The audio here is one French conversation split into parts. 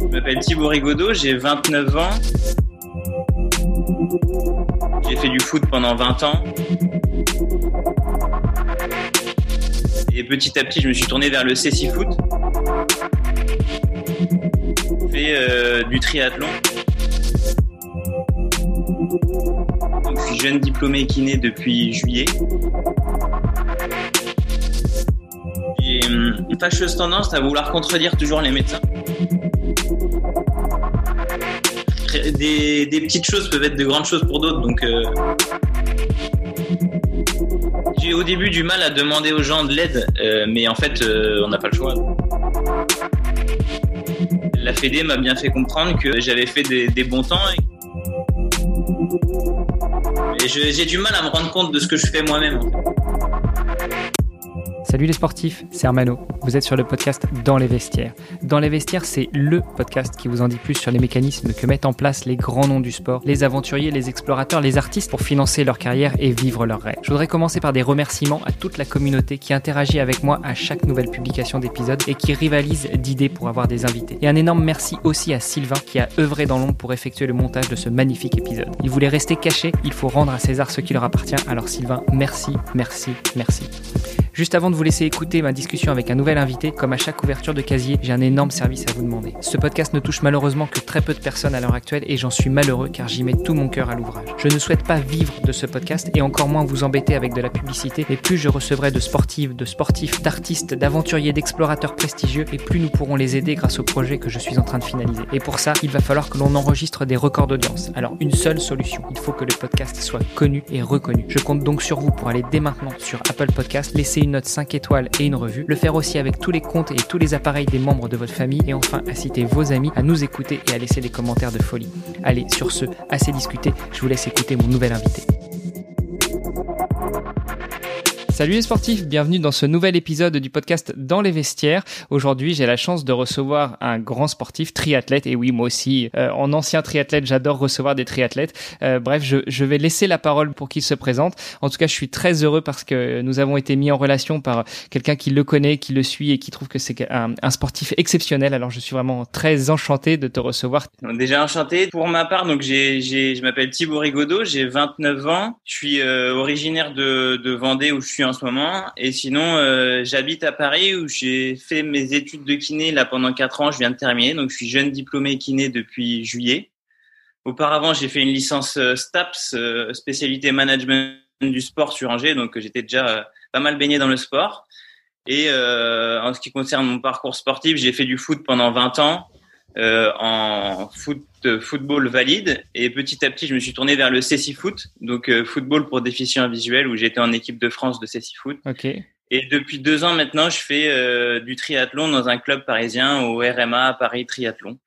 Je m'appelle Thibaut Rigaudot, j'ai 29 ans. J'ai fait du foot pendant 20 ans. Et petit à petit, je me suis tourné vers le CC Foot. J'ai fait euh, du triathlon. Je suis jeune diplômé kiné depuis juillet. Fâcheuse tendance à vouloir contredire toujours les médecins. Des, petites choses peuvent être de grandes choses pour d'autres, donc euh, j'ai au début du mal à demander aux gens de l'aide, euh, mais en fait, euh, on n'a pas le choix. La Fédé m'a bien fait comprendre que j'avais fait des, bons temps. Et, j'ai du mal à me rendre compte de ce que je fais moi-même. Salut les sportifs, c'est Armano. Vous êtes sur le podcast Dans les vestiaires. Dans les vestiaires, c'est LE podcast qui vous en dit plus sur les mécanismes que mettent en place les grands noms du sport, les aventuriers, les explorateurs, les artistes pour financer leur carrière et vivre leurs rêves. Je voudrais commencer par des remerciements à toute la communauté qui interagit avec moi à chaque nouvelle publication d'épisode et qui rivalise d'idées pour avoir des invités. Et un énorme merci aussi à Sylvain qui a œuvré dans l'ombre pour effectuer le montage de ce magnifique épisode. Il voulait rester caché, il faut rendre à César ce qui leur appartient. Alors Sylvain, merci, merci, merci. Juste avant de vous laisser écouter ma discussion avec un nouvel invité, comme à chaque ouverture de casier, j'ai un énorme service à vous demander. Ce podcast ne touche malheureusement que très peu de personnes à l'heure actuelle et j'en suis malheureux car j'y mets tout mon cœur à l'ouvrage. Je ne souhaite pas vivre de ce podcast et encore moins vous embêter avec de la publicité, mais plus je recevrai de sportives, de sportifs, d'artistes, d'aventuriers, d'explorateurs prestigieux et plus nous pourrons les aider grâce au projet que je suis en train de finaliser. Et pour ça, il va falloir que l'on enregistre des records d'audience. Alors une seule solution, il faut que le podcast soit connu et reconnu. Je compte donc sur vous pour aller dès maintenant sur Apple Podcast, laisser une note 5 étoiles et une revue, le faire aussi avec tous les comptes et tous les appareils des membres de votre famille et enfin inciter vos amis à nous écouter et à laisser des commentaires de folie. Allez, sur ce, assez discuté, je vous laisse écouter mon nouvel invité. Salut les sportifs, bienvenue dans ce nouvel épisode du podcast Dans les vestiaires. Aujourd'hui, j'ai la chance de recevoir un grand sportif, triathlète. Et oui, moi aussi, euh, en ancien triathlète, j'adore recevoir des triathlètes. Euh, bref, je, je vais laisser la parole pour qu'il se présente. En tout cas, je suis très heureux parce que nous avons été mis en relation par quelqu'un qui le connaît, qui le suit et qui trouve que c'est un, sportif exceptionnel. Alors, je suis vraiment très enchanté de te recevoir. Déjà enchanté. Pour ma part, donc j'ai, je m'appelle Thibaut Rigaudot, j'ai 29 ans. Je suis euh, originaire de, de Vendée où je suis en ce moment. Et sinon, euh, j'habite à Paris où j'ai fait mes études de kiné là pendant quatre ans. Je viens de terminer, donc je suis jeune diplômé kiné depuis juillet. Auparavant, j'ai fait une licence euh, STAPS, euh, spécialité management du sport sur Angers, donc j'étais déjà euh, pas mal baigné dans le sport. Et euh, en ce qui concerne mon parcours sportif, j'ai fait du foot pendant 20 ans euh, en foot, euh, football valide. Et petit à petit, je me suis tourné vers le CC Foot, donc euh, football pour déficients visuels, où j'étais en équipe de France de CC Foot. Et depuis deux ans maintenant, je fais euh, du triathlon dans un club parisien au RMA Paris Triathlon.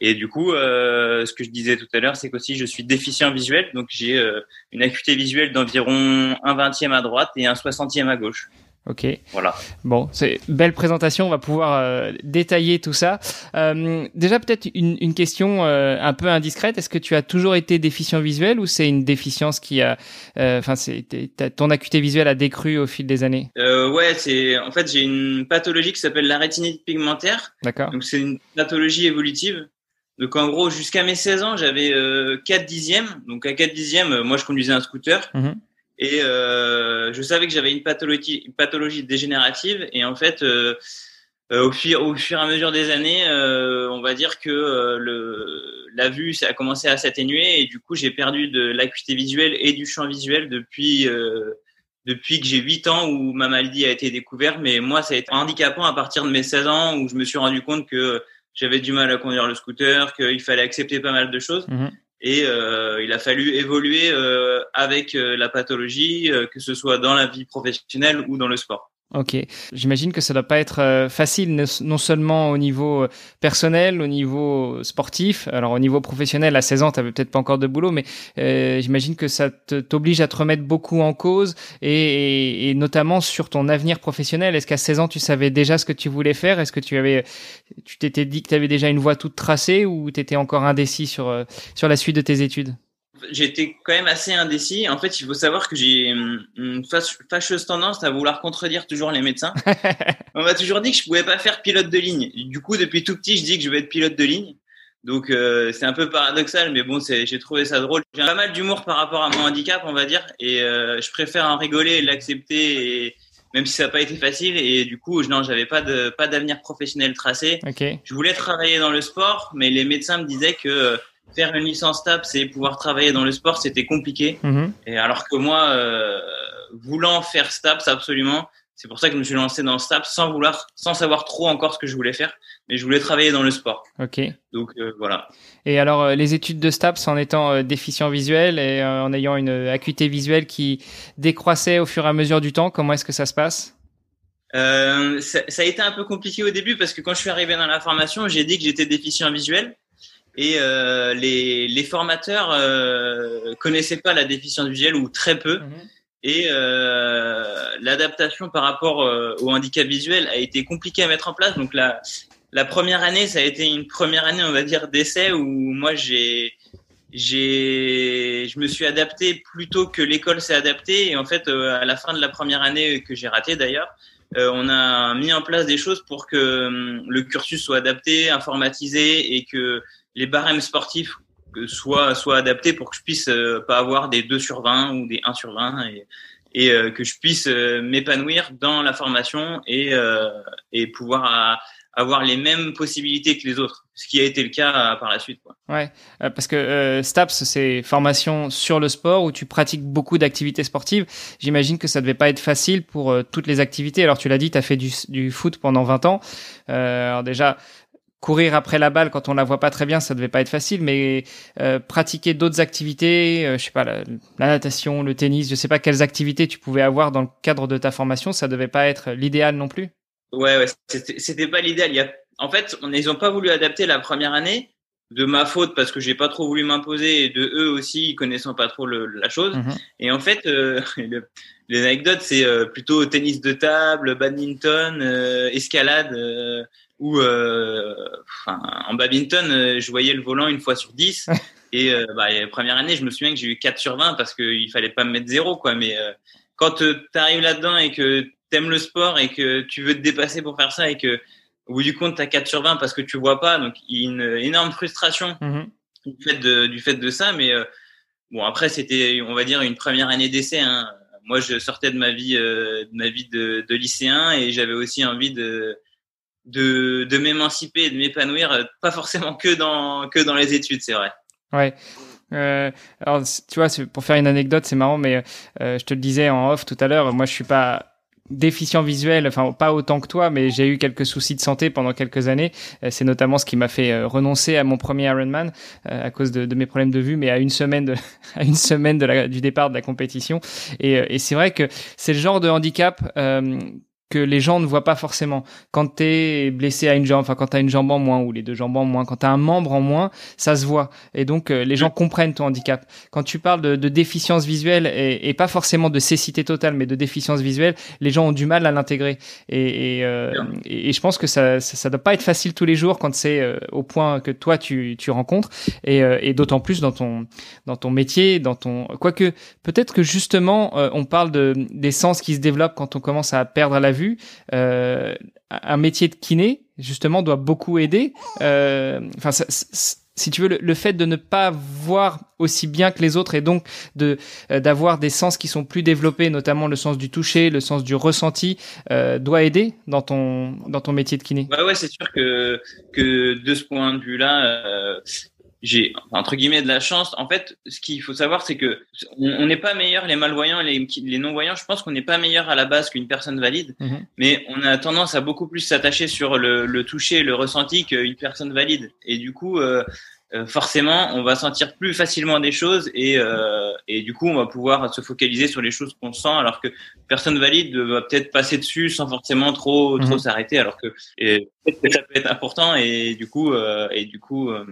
Et du coup, ce que je disais tout à l'heure, c'est qu'aussi je suis déficient visuel, donc j'ai une acuité visuelle d'environ un vingtième à droite et un soixantième à gauche. Ok. Voilà. Bon, c'est belle présentation. On va pouvoir euh, détailler tout ça. Euh, déjà, peut-être une, une question euh, un peu indiscrète. Est-ce que tu as toujours été déficient visuel ou c'est une déficience qui a, euh, enfin, c'est ton acuité visuelle a décru au fil des années? Euh, ouais, c'est en fait j'ai une pathologie qui s'appelle la rétinite pigmentaire. D'accord. Donc c'est une pathologie évolutive. Donc en gros, jusqu'à mes 16 ans, j'avais euh, 4 dixièmes. Donc à 4 dixièmes, euh, moi je conduisais un scooter. Mhm. Et euh, je savais que j'avais une pathologie, une pathologie dégénérative. Et en fait, euh, euh, au, fur, au fur et à mesure des années, on va dire que le, la vue ça a commencé à s'atténuer. Et du coup, j'ai perdu de l'acuité visuelle et du champ visuel depuis, depuis que j'ai 8 ans où ma maladie a été découverte. Mais moi, ça a été handicapant à partir de mes 16 ans où je me suis rendu compte que j'avais du mal à conduire le scooter, qu'il fallait accepter pas mal de choses. Mhm. Et euh, il a fallu évoluer euh, avec euh, la pathologie, que ce soit dans la vie professionnelle ou dans le sport. Ok. J'imagine que ça doit pas être euh, facile, non seulement au niveau euh, personnel, au niveau sportif. Alors au niveau professionnel, à 16 ans, t'avais peut-être pas encore de boulot, mais euh, j'imagine que ça t'oblige à te remettre beaucoup en cause et, et, et notamment sur ton avenir professionnel. Est-ce qu'à 16 ans, tu savais déjà ce que tu voulais faire? Est-ce que tu avais, tu t'étais dit que tu avais déjà une voie toute tracée ou t'étais encore indécis sur euh, sur la suite de tes études? J'étais quand même assez indécis. En fait, il faut savoir que j'ai une fâcheuse tendance à vouloir contredire toujours les médecins. On m'a toujours dit que je pouvais pas faire pilote de ligne. Du coup, depuis tout petit, je dis que je vais être pilote de ligne. Donc euh, c'est un peu paradoxal, mais bon, j'ai trouvé ça drôle. J'ai pas mal d'humour par rapport à mon handicap, on va dire, et euh, je préfère en rigoler et l'accepter, même si ça n'a pas été facile. Et du coup, non, j'avais pas de pas d'avenir professionnel tracé. Okay. Je voulais travailler dans le sport, mais les médecins me disaient que euh, faire une licence TAP, c'est pouvoir travailler dans le sport, c'était compliqué. Mhm. Et alors que moi, euh, voulant faire STAPS absolument, c'est pour ça que je me suis lancé dans STAPS sans vouloir, sans savoir trop encore ce que je voulais faire, mais je voulais travailler dans le sport. Ok. Donc euh, voilà. Et alors euh, les études de STAPS en étant euh, déficient visuel et en ayant une acuité visuelle qui décroissait au fur et à mesure du temps, comment est-ce que ça se passe? Ça, ça a été un peu compliqué au début parce que quand je suis arrivé dans la formation, j'ai dit que j'étais déficient visuel et euh, les, les formateurs euh, connaissaient pas la déficience visuelle ou très peu. Et euh, l'adaptation par rapport euh, au handicap visuel a été compliquée à mettre en place. Donc la, la première année, ça a été une première année, on va dire, d'essai où moi j'ai j'ai je me suis adapté plutôt que l'école s'est adaptée. Et en fait, euh, à la fin de la première année que j'ai raté d'ailleurs, euh, on a mis en place des choses pour que hum, le cursus soit adapté, informatisé et que les barèmes sportifs soient, soient adaptés pour que je puisse euh, pas avoir des 2 sur 20 ou des 1 sur 20 et, et euh, que je puisse euh, m'épanouir dans la formation et, et pouvoir à- avoir les mêmes possibilités que les autres, ce qui a été le cas par la suite. Quoi. Ouais, euh, parce que euh, STAPS, c'est formation sur le sport où tu pratiques beaucoup d'activités sportives. J'imagine que ça devait pas être facile pour toutes les activités. Alors tu l'as dit, tu as fait du, du foot pendant 20 ans. Alors déjà, courir après la balle quand on la voit pas très bien, ça devait pas être facile, mais euh, pratiquer d'autres activités, euh, je sais pas, la, la natation, le tennis, je sais pas quelles activités tu pouvais avoir dans le cadre de ta formation, ça devait pas être l'idéal non plus? Ouais, ouais, c'était pas l'idéal. En fait, on, ils ont pas voulu adapter la première année de ma faute parce que j'ai pas trop voulu m'imposer et de eux aussi connaissant pas trop le, la chose. Mhm. Et en fait, euh, anecdotes, c'est euh, plutôt tennis de table, badminton, euh, escalade, euh, ou euh, enfin, en badminton, euh, je voyais le volant une fois sur 10. et euh, bah, la première année, je me souviens que j'ai eu 4 sur 20 parce qu'il fallait pas me mettre zéro, quoi. Mais euh, quand tu arrives là-dedans et que t'aimes le sport et que tu veux te dépasser pour faire ça et que au bout du compte, t'as 4 sur 20 parce que tu vois pas, donc il y a une énorme frustration Mhm. du fait de, du fait de ça. Mais euh, bon, après, c'était, on va dire, une première année d'essai. Hein. Moi, je sortais de ma vie, euh, de ma vie de, de lycéen et j'avais aussi envie de de, de m'émanciper et de m'épanouir, euh, pas forcément que dans que dans les études, c'est vrai. Ouais. Euh, alors, tu vois, pour faire une anecdote, c'est marrant, mais euh, je te le disais en off tout à l'heure, moi, je suis pas déficient visuel, enfin pas autant que toi, mais j'ai eu quelques soucis de santé pendant quelques années. Euh, c'est notamment ce qui m'a fait euh, renoncer à mon premier Ironman euh, à cause de, mes problèmes de vue, mais à une semaine à une semaine du départ de la compétition. Et, c'est vrai que c'est le genre de handicap que les gens ne voient pas forcément. Quand t'es blessé à une jambe, enfin quand t'as une jambe en moins ou les deux jambes en moins, quand t'as un membre en moins, ça se voit. Et donc euh, les gens comprennent ton handicap. Quand tu parles de, de déficience visuelle et, et pas forcément de cécité totale, mais de déficience visuelle, les gens ont du mal à l'intégrer. Et, et, euh, et, je pense que ça, ça, ça doit pas être facile tous les jours quand c'est euh, au point que toi tu, tu rencontres. Et, et d'autant plus dans ton dans ton métier, dans ton quoique peut-être que justement on parle de des sens qui se développent quand on commence à perdre la vue. Euh, un métier de kiné justement doit beaucoup aider. Euh, Enfin, si tu veux, le, fait de ne pas voir aussi bien que les autres et donc de euh, d'avoir des sens qui sont plus développés, notamment le sens du toucher, le sens du ressenti, doit aider dans ton dans ton métier de kiné. Ouais, ouais, c'est sûr que que de ce point de vue-là, j'ai entre guillemets de la chance. En fait, ce qu'il faut savoir, c'est que on n'est pas meilleur les malvoyants et les, les non-voyants. Je pense qu'on n'est pas meilleur à la base qu'une personne valide, Mhm. mais on a tendance à beaucoup plus s'attacher sur le, le toucher, le ressenti qu'une personne valide. Et du coup, euh, euh, forcément, on va sentir plus facilement des choses et euh, et du coup, on va pouvoir se focaliser sur les choses qu'on sent, alors que personne valide va peut-être passer dessus sans forcément trop trop Mhm. s'arrêter, alors que et ça peut être important et du coup euh, et du coup euh,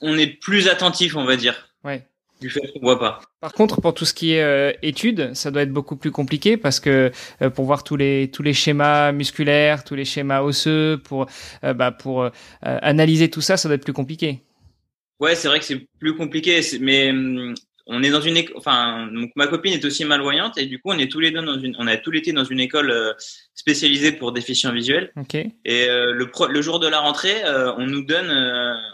on est plus attentif, on va dire, Ouais. du fait qu'on voit pas. Par contre, pour tout ce qui est euh, études, ça doit être beaucoup plus compliqué parce que euh, pour voir tous les tous les schémas musculaires, tous les schémas osseux, pour euh, bah, pour euh, analyser tout ça, ça doit être plus compliqué. Ouais, c'est vrai que c'est plus compliqué, mais hum, on est dans une école, enfin, donc ma copine est aussi malvoyante et du coup, on est tous les deux dans une, on a tout l'été dans une école euh, spécialisée pour déficients visuels. Ok. Et euh, le, le jour de la rentrée, euh, on nous donne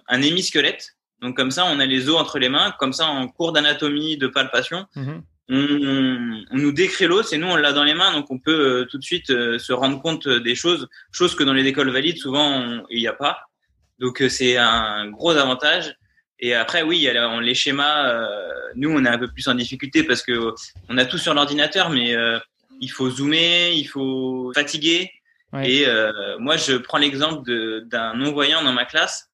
un hémisquelette. Donc comme ça, on a les os entre les mains. Comme ça, en cours d'anatomie, de palpation, Mhm. on, on nous décrit l'os et nous, on l'a dans les mains. Donc on peut tout de suite se rendre compte des choses, choses que dans les écoles valides, souvent, on- il n'y a pas. Donc c'est un gros avantage. Et après, oui, les schémas. euh, nous, on est un peu plus en difficulté parce que on a tout sur l'ordinateur, mais euh, il faut zoomer, il faut fatiguer. Ouais. Et euh, moi, je prends l'exemple d'un non-voyant dans ma classe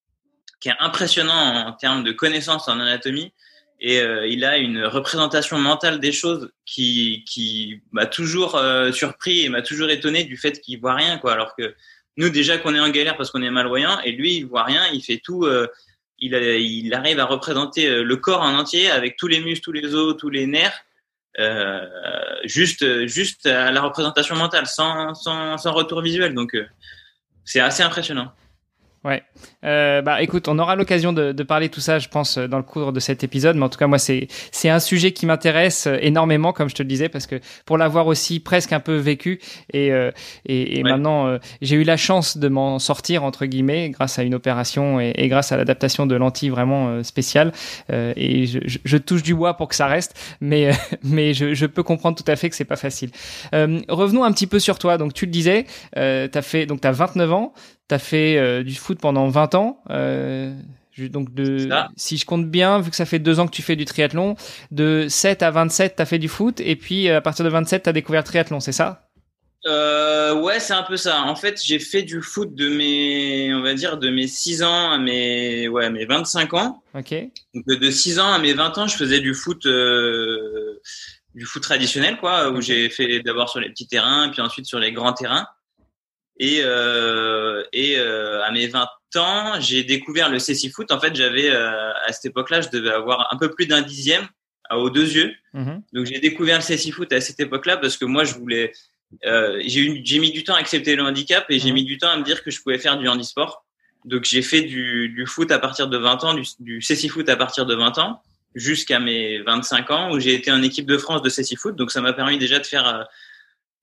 qui est impressionnant en termes de connaissances en anatomie. Et euh, il a une représentation mentale des choses qui, qui m'a toujours euh, surpris et m'a toujours étonné du fait qu'il voit rien, quoi. Alors que nous, déjà qu'on est en galère parce qu'on est malvoyant, et lui, il voit rien, il fait tout. euh, il, arrive à représenter euh, le corps en entier avec tous les muscles, tous les os, tous les nerfs, euh, juste, juste à la représentation mentale, sans, sans, sans retour visuel. Donc, euh, c'est assez impressionnant. Ouais. Euh, bah écoute, on aura l'occasion de, de parler tout ça, je pense, euh, dans le cours de cet épisode. Mais en tout cas, moi, c'est c'est un sujet qui m'intéresse euh, énormément, comme je te le disais, parce que pour l'avoir aussi presque un peu vécu et euh, et, et Ouais. maintenant, euh, j'ai eu la chance de m'en sortir entre guillemets grâce à une opération et, et grâce à l'adaptation de lentilles vraiment spéciales. Euh, et je, je, je touche du bois pour que ça reste, mais euh, mais je, je peux comprendre tout à fait que c'est pas facile. Euh, revenons un petit peu sur toi. Donc tu le disais, euh, t'as fait donc t'as 29 ans. T'as fait euh, du foot pendant 20 ans. Euh, je- donc de, si je compte bien, vu que ça fait deux ans que tu fais du triathlon, de 7 à 27, t'as fait du foot, et puis euh, à partir de 27, t'as découvert le triathlon, c'est ça? Euh, ouais, c'est un peu ça. En fait, j'ai fait du foot de mes, on va dire, de mes 6 ans à mes, ouais, mes 25 ans. Ok. Donc, de 6 ans à mes 20 ans, je faisais du foot, euh, du foot traditionnel, quoi, où j'ai fait d'abord sur les petits terrains, puis ensuite sur les grands terrains. Et, euh, et euh, à mes 20 ans, j'ai découvert le CC Foot. En fait, j'avais, euh, à cette époque-là, je devais avoir un peu plus d'un dixième à- aux deux yeux. Mhm. Donc j'ai découvert le CC Foot à cette époque-là parce que moi je voulais, euh, j'ai mis du temps à accepter le handicap et j'ai Mhm. mis du temps à me dire que je pouvais faire du handisport. Donc j'ai fait du, du foot à partir de 20 ans, du, du CC Foot à partir de 20 ans jusqu'à mes 25 ans où j'ai été en équipe de France de CC Foot. Donc ça m'a permis déjà de faire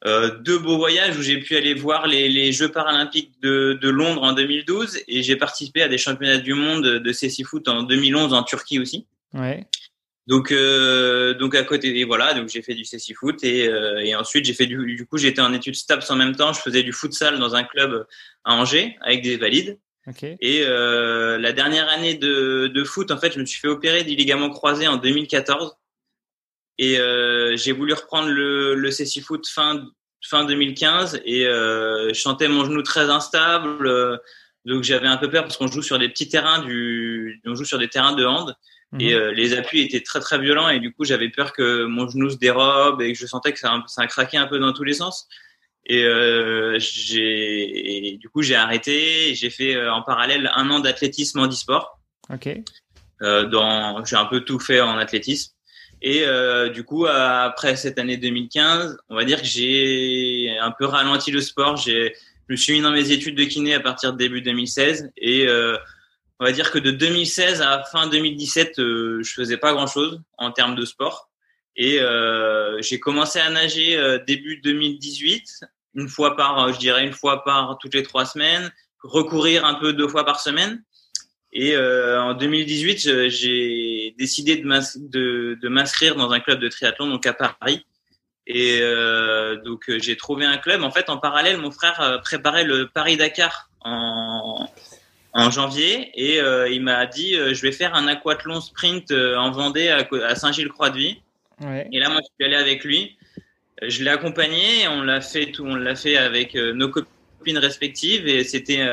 euh, deux beaux voyages où j'ai pu aller voir les, les Jeux paralympiques de, de Londres en 2012 et j'ai participé à des championnats du monde de CC Foot en 2011 en Turquie aussi. Ouais. Donc, euh, donc à côté, et voilà, donc j'ai fait du CC foot et, euh, et ensuite j'ai fait du, du coup j'étais en études STAPS en même temps. Je faisais du futsal dans un club à Angers avec des valides. Ok. Et euh, la dernière année de, de foot, en fait, je me suis fait opérer du ligament croisé en 2014 et euh, j'ai voulu reprendre le, le CC foot fin fin 2015 et euh, je sentais mon genou très instable. euh, donc j'avais un peu peur parce qu'on joue sur des petits terrains du, on joue sur des terrains de hand et Mhm. euh, les appuis étaient très très violents et du coup j'avais peur que mon genou se dérobe et que je sentais que ça, ça craquait un peu dans tous les sens et euh, j'ai et du coup j'ai arrêté et j'ai fait euh, en parallèle un an d'athlétisme Ok. euh, dans j'ai un peu tout fait en athlétisme et euh, du coup après cette année 2015 on va dire que j'ai un peu ralenti le sport. J'ai je me suis mis dans mes études de kiné à partir de début 2016 et euh, on va dire que de 2016 à fin 2017 euh, je faisais pas grand chose en termes de sport. Et euh, j'ai commencé à nager euh, début 2018 une fois par je dirais une fois par toutes les trois semaines recourir un peu deux fois par semaine et euh, en 2018, je- j'ai décidé de m'ins- de, de m'inscrire dans un club de triathlon donc à Paris. Et euh, donc euh, j'ai trouvé un club. En fait, en parallèle, mon frère préparait le Paris Dakar en en janvier et euh, il m'a dit je vais faire un aquathlon sprint en Vendée à, Saint-Gilles-Croix-de-Vie. Ouais. Et là, moi, je suis allé avec lui. Je l'ai accompagné. On l'a fait tout. On l'a fait avec nos copines respectives. Et c'était.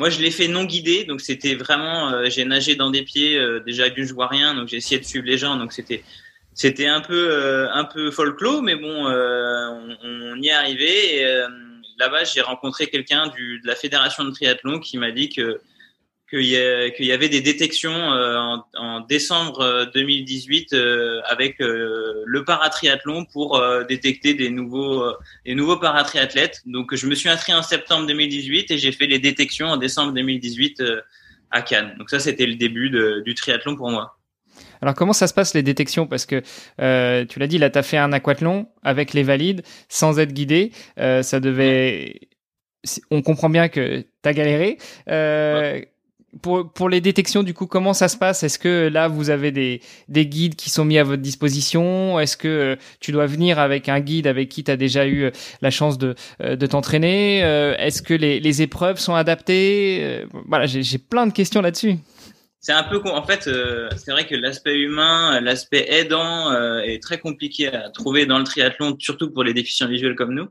Moi, je l'ai fait non guidé. Donc, c'était vraiment. euh, j'ai nagé dans des pieds. euh, déjà, d'une, je vois rien. Donc, j'ai essayé de suivre les gens. Donc, c'était. C'était un peu euh, un peu folklore, mais bon, on, on y est arrivé. Et, là-bas, j'ai rencontré quelqu'un de la fédération de triathlon qui m'a dit que qu'il y, avait des détections euh, en, en décembre euh, 2018 euh, avec euh, le paratriathlon pour détecter des nouveaux des nouveaux paratriathlètes. Donc je me suis inscrit en septembre 2018 et j'ai fait les détections en décembre 2018 euh, à Cannes. Donc ça, c'était le début du triathlon pour moi. Alors comment ça se passe les détections? Parce que euh, tu l'as dit, là, tu as fait un aquathlon avec les valides, sans être guidé. Euh, ça devait... On comprend bien que tu as galéré. Euh, pour, pour les détections, du coup, comment ça se passe? Est-ce que là, vous avez des, des guides qui sont mis à votre disposition? Est-ce que tu dois venir avec un guide avec qui tu as déjà eu la chance de, de t'entraîner? Est-ce que les, les épreuves sont adaptées? Voilà, j'ai plein de questions là-dessus c'est un peu en fait euh, c'est vrai que l'aspect humain l'aspect aidant euh, est très compliqué à trouver dans le triathlon surtout pour les déficients visuels comme nous.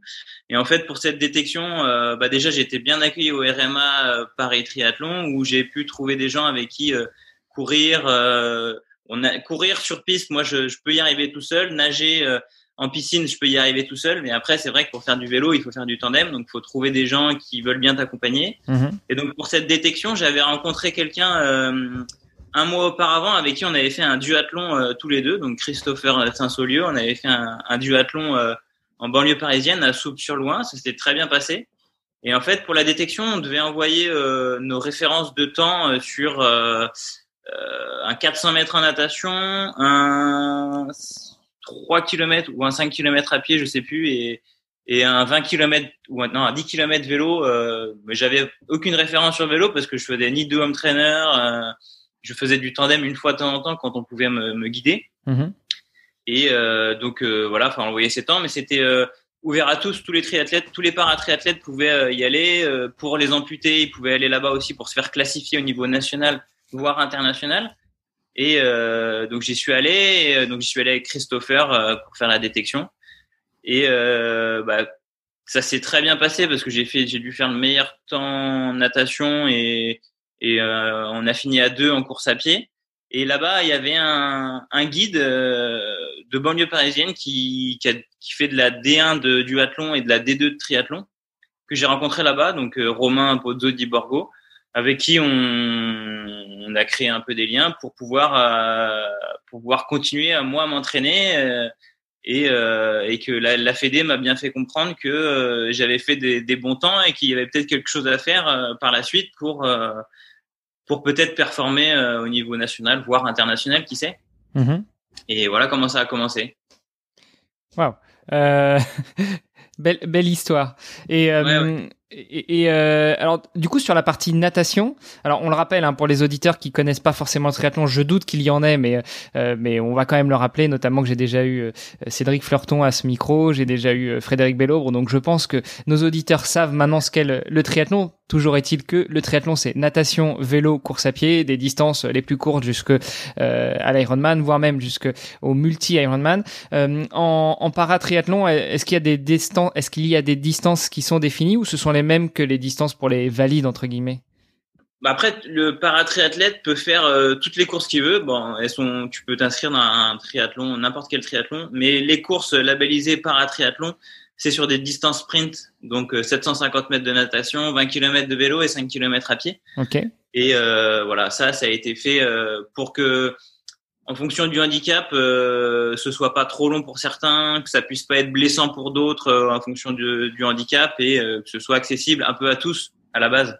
Et en fait pour cette détection euh, bah déjà été bien accueilli au RMA Paris Triathlon où j'ai pu trouver des gens avec qui courir on a courir sur piste moi je, je, peux y arriver tout seul nager en piscine, je peux y arriver tout seul, mais après, c'est vrai que pour faire du vélo, il faut faire du tandem, donc il faut trouver des gens qui veulent bien t'accompagner. Mhm. Et donc pour cette détection, j'avais rencontré quelqu'un euh, un mois auparavant avec qui on avait fait un duathlon euh, tous les deux, donc Christopher Saint-Saulieu, on avait fait un, un duathlon euh, en banlieue parisienne à Soupe-sur-Loing, ça s'était très bien passé. Et en fait, pour la détection, on devait envoyer nos références de temps sur un 400 mètres en natation, un 3 km ou un 5 km à pied, je sais plus, et, et un 20 km ou non, un 10 km vélo. Euh, mais j'avais aucune référence sur vélo parce que je faisais ni de home trainer, euh, je faisais du tandem une fois de temps en temps quand on pouvait me, me guider. Mhm. Et euh, donc euh, voilà, enfin on voyait ces temps, mais c'était euh, ouvert à tous, tous les triathlètes, tous les paratriathlètes pouvaient y aller. pour les amputés, ils pouvaient aller là-bas aussi pour se faire classifier au niveau national, voire international. Et euh, donc j'y suis allé. Et, euh, donc j'y suis allé avec Christopher euh, pour faire la détection. Et bah, ça s'est très bien passé parce que j'ai dû faire le meilleur temps en natation et, on a fini à deux en course à pied. Et là-bas, il y avait un, guide de banlieue parisienne qui, fait de la D1 de duathlon et de la D2 de triathlon que j'ai rencontré là-bas, donc Romain Pozzo di Borgo, avec qui on, on a créé un peu des liens pour pouvoir euh, pouvoir continuer à moi m'entraîner euh, et, euh, et que la, la Fédé m'a bien fait comprendre que j'avais fait des, des, bons temps et qu'il y avait peut-être quelque chose à faire par la suite pour pour peut-être performer au niveau national voire international qui sait. Mm-hmm. et voilà comment ça a commencé. Waouh. Belle belle histoire. Et et, euh, alors, du coup, sur la partie natation, alors on le rappelle hein, pour les auditeurs qui connaissent pas forcément le triathlon, je doute qu'il y en ait, mais euh, mais on va quand même le rappeler, notamment que j'ai déjà eu euh, Cédric Fleurton à ce micro, j'ai déjà eu euh, Frédéric Bellobre, donc je pense que nos auditeurs savent maintenant ce qu'est le, triathlon. Toujours est-il que le triathlon, c'est natation, vélo, course à pied, des distances les plus courtes jusque à l'Ironman, voire même jusque au multi-Ironman. en, en paratriathlon, est-ce qu'il y a des distances, est-ce qu'il y a des distances qui sont définies ou ce sont les même que les distances pour les valides entre guillemets bah après, le paratriathlète peut faire euh, toutes les courses qu'il veut. Bon, elles sont, tu peux t'inscrire dans un triathlon, n'importe quel triathlon, mais les courses labellisées paratriathlon, c'est sur des distances sprint, donc 750 euh, mètres de natation, 20 km de vélo et 5 km à pied. Ok. Et euh, voilà, ça, ça a été fait pour que en fonction du handicap, euh, ce soit pas trop long pour certains, que ça puisse pas être blessant pour d'autres euh, en fonction du, du handicap et euh, que ce soit accessible un peu à tous à la base.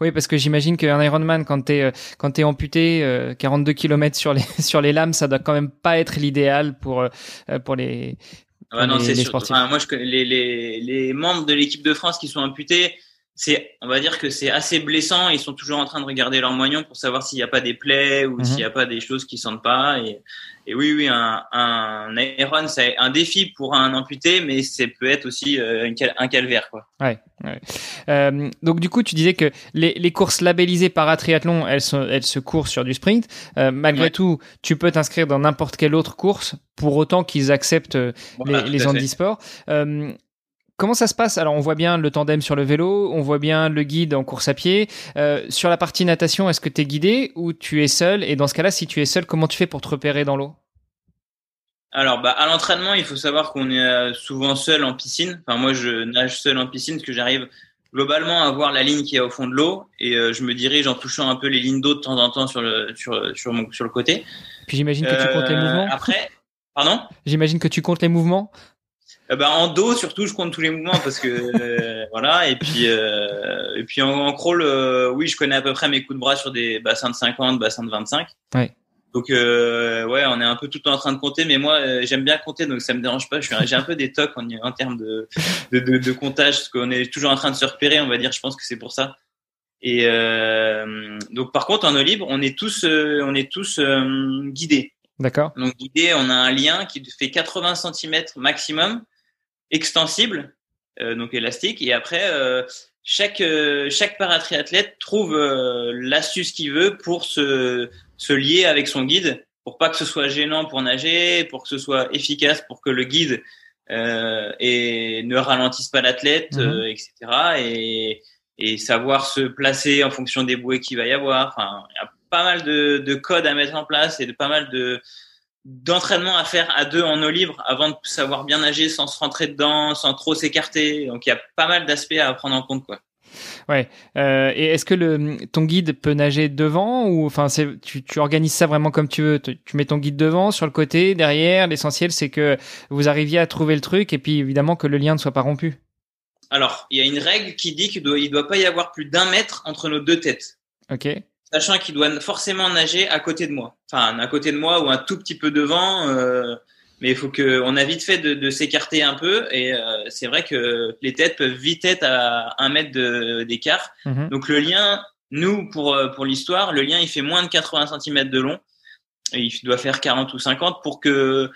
Oui, parce que j'imagine qu'un Ironman, quand t'es euh, quand t'es amputé 42 km sur les sur les lames, ça doit quand même pas être l'idéal pour pour les. Ah non, c'est sportifs. moi, je, les, les les membres de l'équipe de France qui sont amputés, c'est, on va dire que c'est assez blessant. Ils sont toujours en train de regarder leur moignon pour savoir s'il n'y a pas des plaies ou s'il n'y a mhm. pas des choses qui sentent pas. Et, et oui, oui, un, un Iron, c'est un défi pour un amputé, mais c'est peut être aussi euh, un calvaire, quoi. Ouais. ouais. Euh, donc du coup, tu disais que les, les courses labellisées par triathlon, elles, sont, elles se courent sur du sprint. Euh, malgré tout, tu peux t'inscrire dans n'importe quelle autre course, pour autant qu'ils acceptent les, les handisports. Comment ça se passe? Alors, on voit bien le tandem sur le vélo, on voit bien le guide en course à pied. Euh, sur la partie natation, est-ce que tu es guidé ou tu es seul? Et dans ce cas-là, si tu es seul, comment tu fais pour te repérer dans l'eau? Alors, bah, à l'entraînement, il faut savoir qu'on est euh, souvent seul en piscine. Enfin, moi, je nage seul en piscine parce que j'arrive globalement à voir la ligne qui est au fond de l'eau et euh, je me dirige en touchant un peu les lignes d'eau de temps en temps sur le sur sur, mon, sur le côté. Puis j'imagine que tu comptes les mouvements. Après, pardon? J'imagine que tu comptes les mouvements. Euh, bah, en dos surtout, je compte tous les mouvements parce que euh, voilà. Et puis euh, et puis en, en crawl, euh, oui, je connais à peu près mes coups de bras sur des bassins de 50, bassins de 25. Ouais. Donc ouais, on est un peu tout le temps en train de compter, mais moi j'aime bien compter, donc ça me dérange pas. J'ai un peu des tocs en, en termes de, de, de, de comptage, parce qu'on est toujours en train de se repérer, on va dire. Je pense que c'est pour ça. Et donc par contre en eau libre, on est tous on est tous guidés. D'accord. Donc guidés, on a un lien qui fait 80 cm maximum extensible, euh, donc élastique. Et après, euh, chaque euh, chaque paratriathlète trouve l'astuce qu'il veut pour se se lier avec son guide, pour pas que ce soit gênant pour nager, pour que ce soit efficace, pour que le guide et ne ralentisse pas l'athlète, Mhm. etc. Et et savoir se placer en fonction des bouées qu'il va y avoir. Enfin, il y a pas mal de, de codes à mettre en place et de pas mal de d'entraînement à faire à deux en eau libre avant de savoir bien nager sans se rentrer dedans, sans trop s'écarter. Donc il y a pas mal d'aspects à prendre en compte quoi. Ouais. Euh, et est-ce que le ton guide peut nager devant ou enfin c'est tu, tu organises ça vraiment comme tu veux. Tu, tu mets ton guide devant, sur le côté, derrière. L'essentiel c'est que vous arriviez à trouver le truc et puis évidemment que le lien ne soit pas rompu. Alors, il y a une règle qui dit qu'il doit, il doit pas y avoir plus d'un mètre entre nos deux têtes. Ok. Sachant qu'il doit forcément nager à côté de moi. Enfin, à côté de moi ou un tout petit peu devant. euh, mais il faut que on a vite fait de, de s'écarter un peu. Et euh, c'est vrai que les têtes peuvent vite être à un mètre d'écart. Mhm. Donc le lien, nous pour euh, pour l'histoire, le lien il fait moins de 80 cm de long. Et il doit faire 40 ou 50 pour que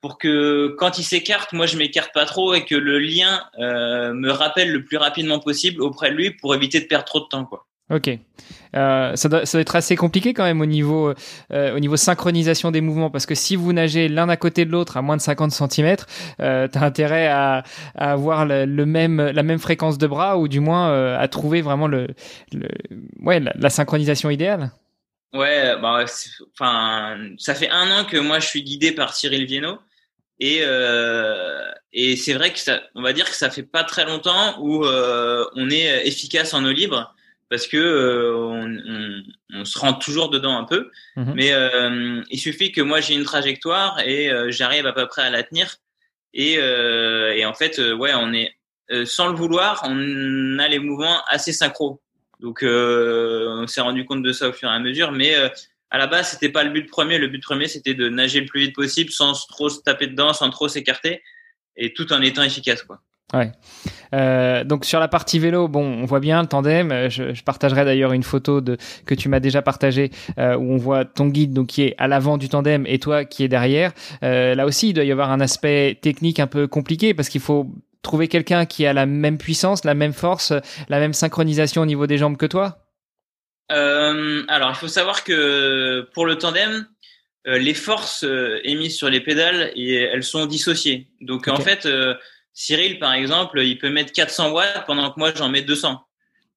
pour que quand il s'écarte, moi je m'écarte pas trop et que le lien euh, me rappelle le plus rapidement possible auprès de lui pour éviter de perdre trop de temps quoi. Ok. Euh, ça, doit, ça doit être assez compliqué quand même au niveau, euh, au niveau synchronisation des mouvements parce que si vous nagez l'un à côté de l'autre à moins de 50 cm, euh, t'as intérêt à, à avoir le, même, la même fréquence de bras ou du moins euh, à trouver vraiment le, le ouais, la, la synchronisation idéale. Ouais, bah enfin ça fait un an que moi je suis guidé par Cyril Viennot et euh, et c'est vrai que ça, on va dire que ça fait pas très longtemps où euh, on est efficace en eau libre parce que euh, on, on, on se rend toujours dedans un peu, Mhm. mais euh, il suffit que moi j'ai une trajectoire et euh, j'arrive à peu près à la tenir. Et euh, et en fait euh, ouais on est euh, sans le vouloir on a les mouvements assez synchro. Donc euh, on s'est rendu compte de ça au fur et à mesure. Mais euh, à la base c'était pas le but premier. Le but premier c'était de nager le plus vite possible sans trop se taper dedans sans trop s'écarter. Et tout en étant efficace quoi Euh, donc sur la partie vélo, bon, on voit bien le tandem. Euh, Je, je partagerai d'ailleurs une photo de que tu m'as déjà partagée euh, où on voit ton guide donc qui est à l'avant du tandem et toi qui est derrière. Euh, là aussi, il doit y avoir un aspect technique un peu compliqué parce qu'il faut trouver quelqu'un qui a la même puissance, la même force, la même synchronisation au niveau des jambes que toi? Alors, il faut savoir que pour le tandem, les forces émises sur les pédales, elles sont dissociées. Donc, en fait, Cyril, par exemple, il peut mettre 400 watts pendant que moi, j'en mets 200.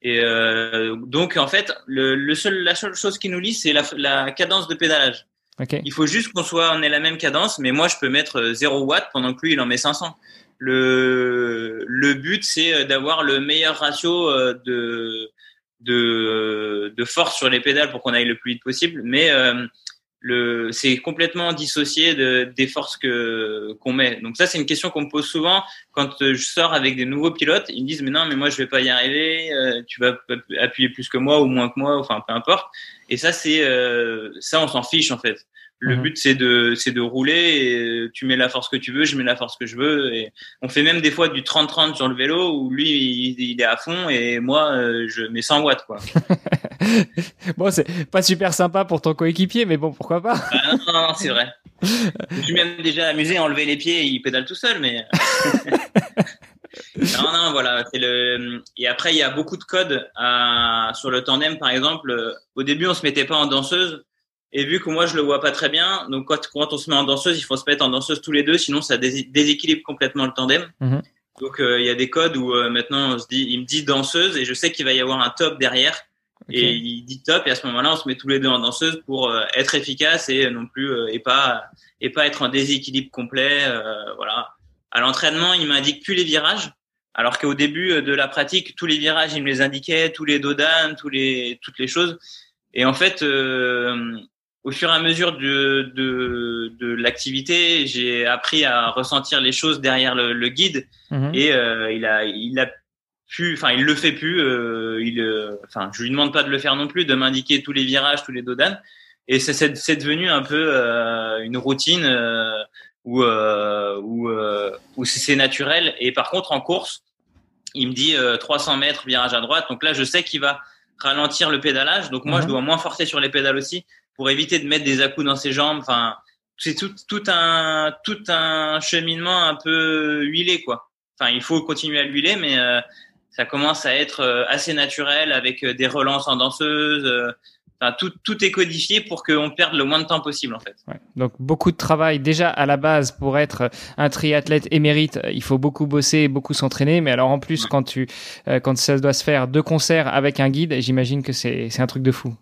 Et euh, donc, en fait, le, le seul, la seule chose qui nous lie, c'est la, la cadence de pédalage. Il faut juste qu'on soit, on ait la même cadence, mais moi, je peux mettre euh, 0 watts pendant que lui, il en met 500. Le, le but, c'est euh, d'avoir le meilleur ratio euh, de, de, de force sur les pédales pour qu'on aille le plus vite possible, mais euh, le, c'est complètement dissocié de, des forces que qu'on met. Donc ça, c'est une question qu'on me pose souvent quand euh, je sors avec des nouveaux pilotes. Ils me disent mais non, mais moi je vais pas y arriver. euh, tu vas appuyer plus que moi ou moins que moi, enfin peu importe. Et ça, c'est euh, ça, on s'en fiche en fait. Le Mhm. but c'est de c'est de rouler. Et euh, tu mets la force que tu veux, je mets la force que je veux. Et on fait même des fois du 30-30 sur le vélo où lui il, il est à fond et moi euh, je mets 100 watts quoi. bon, c'est pas super sympa pour ton coéquipier, mais bon, pourquoi pas. Ah, non, non, non, c'est vrai. Je suis même déjà amusé à enlever les pieds et il pédale tout seul, mais. non, non, voilà. C'est le. Et après, il y a beaucoup de codes à... sur le tandem, par exemple. euh, Au début, on se mettait pas en danseuse. Et vu que moi, je le vois pas très bien, donc quand, quand on se met en danseuse, il faut se mettre en danseuse tous les deux, sinon ça dés- déséquilibre complètement le tandem. Mhm. Donc, euh, il y a des codes où euh, maintenant, on se dit, il me dit danseuse et je sais qu'il va y avoir un top derrière. Et il dit top et à ce moment-là, on se met tous les deux en danseuse pour euh, être efficace et non plus et pas et pas être en déséquilibre complet. voilà. À l'entraînement, il m'indique plus les virages, alors qu'au début de la pratique, tous les virages, il me les indiquait, tous les dodanes, tous les toutes les choses. Et en fait, au fur et à mesure de, de, de l'activité, j'ai appris à ressentir les choses derrière le, le guide. Mhm. et euh, il a il a pu, enfin il le fait plus, euh, il, euh, enfin je lui demande pas de le faire non plus, de m'indiquer tous les virages, tous les dodanes. Et c'est c'est devenu un peu euh, une routine où où où c'est naturel. Et par contre en course il me dit 300 mètres virage à droite. Donc là je sais qu'il va ralentir le pédalage. Donc moi je mhm. dois moins forcer sur les pédales aussi pour éviter de mettre des à-coups dans ses jambes. Enfin, c'est tout, tout un tout un cheminement un peu huilé quoi. Enfin, il faut continuer à l'huiler, mais euh, ça commence à être euh, assez naturel avec euh, des relances en danseuse. Enfin, tout, tout est codifié pour qu'on perde le moins de temps possible en fait. Ouais. Donc beaucoup de travail déjà à la base pour être un triathlète émérite, il faut beaucoup bosser, beaucoup s'entraîner. Mais alors en plus quand tu quand ça doit se faire deux concerts avec un guide, j'imagine que c'est un truc de fou.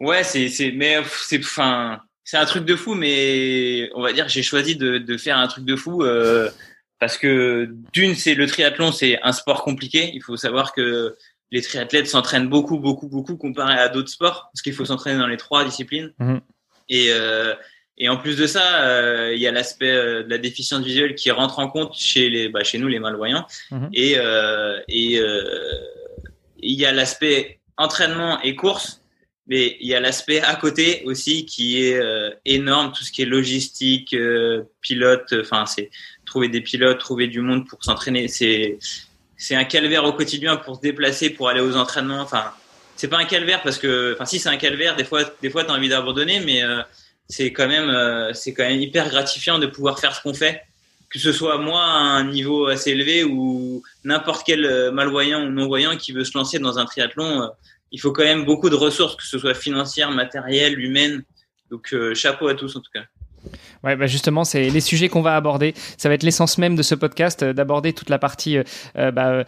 Ouais, c'est c'est mais c'est enfin c'est un truc de fou, mais on va dire j'ai choisi de de faire un truc de fou euh, parce que d'une c'est le triathlon, c'est un sport compliqué. Il faut savoir que les triathlètes s'entraînent beaucoup, beaucoup, beaucoup comparé à d'autres sports parce qu'il faut s'entraîner dans les trois disciplines. Mhm. Et euh, et en plus de ça, euh, il y a l'aspect euh, de la déficience visuelle qui rentre en compte chez les, bah, chez nous les malvoyants. Mhm. Et euh, et il y a l'aspect entraînement et course mais il y a l'aspect à côté aussi qui est euh, énorme, tout ce qui est logistique, euh, pilote, enfin c'est trouver des pilotes, trouver du monde pour s'entraîner, c'est c'est un calvaire au quotidien pour se déplacer, pour aller aux entraînements. Enfin, c'est pas un calvaire parce que, enfin si c'est un calvaire, des fois des fois t'as envie d'abandonner, mais euh, c'est quand même c'est quand même hyper gratifiant de pouvoir faire ce qu'on fait, que ce soit moi à un niveau assez élevé ou n'importe quel malvoyant ou non voyant qui veut se lancer dans un triathlon il faut quand même beaucoup de ressources, que ce soit financières, matérielles, humaines. Donc euh, chapeau à tous en tout cas. Ouais, bah justement, c'est les sujets qu'on va aborder. Ça va être l'essence même de ce podcast, euh, d'aborder toute la partie euh, bah,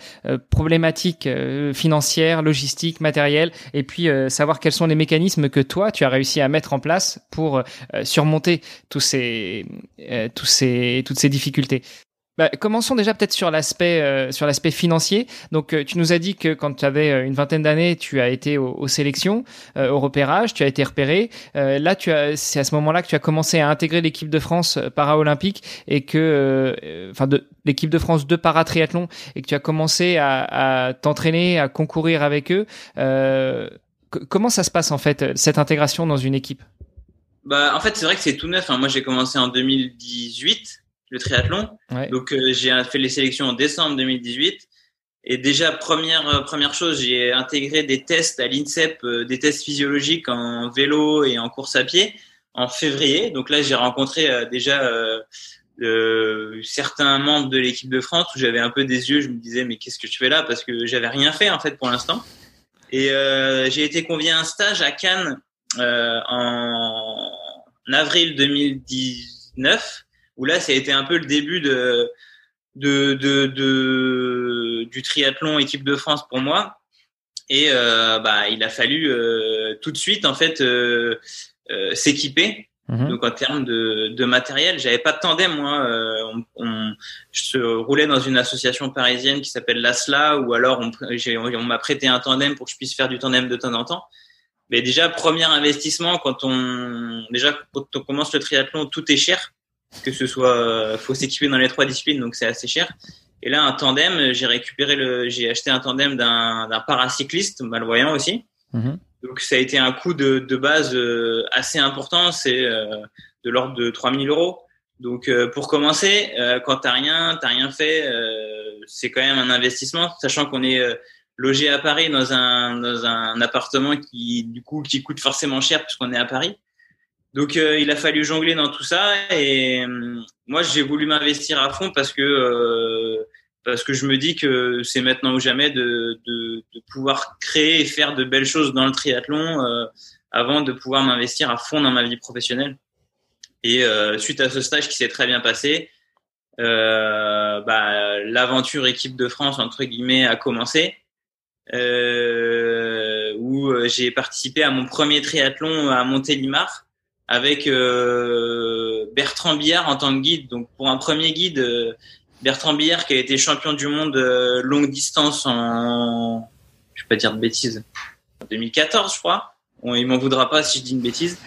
problématique financière, logistique, matérielle, et puis savoir quels sont les mécanismes que toi tu as réussi à mettre en place pour surmonter tous ces, tous ces, toutes ces difficultés. Bah, commençons déjà peut-être sur l'aspect euh, sur l'aspect financier. Donc euh, tu nous as dit que quand tu avais euh, une vingtaine d'années, tu as été aux, sélections, au repérage, tu as été repéré. là, tu as c'est à ce moment-là que tu as commencé à intégrer l'équipe de France para-olympique et que enfin de l'équipe de France de para-triathlon et que tu as commencé à, à t'entraîner, à concourir avec eux. comment ça se passe en fait cette intégration dans une équipe? Bah en fait, c'est vrai que c'est tout neuf. Hein. Moi, j'ai commencé en 2018 le triathlon. Donc euh, j'ai fait les sélections en décembre 2018. Et déjà première euh, première chose, j'ai intégré des tests à l'INSEP, euh, des tests physiologiques en vélo et en course à pied en février. Donc là, j'ai rencontré déjà certains membres de l'équipe de France où j'avais un peu des yeux. Je me disais mais qu'est-ce que je fais là? Parce que j'avais rien fait en fait pour l'instant. Et j'ai été convié à un stage à Cannes en avril 2019 où là, ça a été un peu le début de, de, de, de du triathlon équipe de France pour moi. Et euh, bah, il a fallu euh, tout de suite en fait euh, s'équiper. Mhm. Donc en termes de, de matériel, j'avais pas de tandem moi. On, on, je roulais dans une association parisienne qui s'appelle l'ASLA, ou alors on, on m'a prêté un tandem pour que je puisse faire du tandem de temps en temps. Mais déjà premier investissement quand on déjà quand on commence le triathlon, tout est cher que ce soit euh, faut s'équiper dans les trois disciplines donc c'est assez cher. Et là un tandem j'ai récupéré le j'ai acheté un tandem d'un d'un paracycliste malvoyant aussi. Mhm. donc ça a été un coût de, de base euh, assez important. C'est euh, de l'ordre de 3000 euros. Donc pour commencer quand t'as rien t'as rien fait c'est quand même un investissement sachant qu'on est logé à Paris dans un dans un appartement qui du coup qui coûte forcément cher puisqu'on est à Paris donc euh, il a fallu jongler dans tout ça et euh, moi j'ai voulu m'investir à fond parce que euh, parce que je me dis que c'est maintenant ou jamais de, de, pouvoir créer et faire de belles choses dans le triathlon avant de pouvoir m'investir à fond dans ma vie professionnelle. Et suite à ce stage qui s'est très bien passé, bah, l'aventure équipe de France entre guillemets a commencé. où j'ai participé à mon premier triathlon à Montélimar avec euh, Bertrand Billard en tant que guide. Donc pour un premier guide, euh, Bertrand Billard qui a été champion du monde euh, longue distance en, je vais pas dire de bêtises, 2014 je crois. Bon, il m'en voudra pas si je dis une bêtise.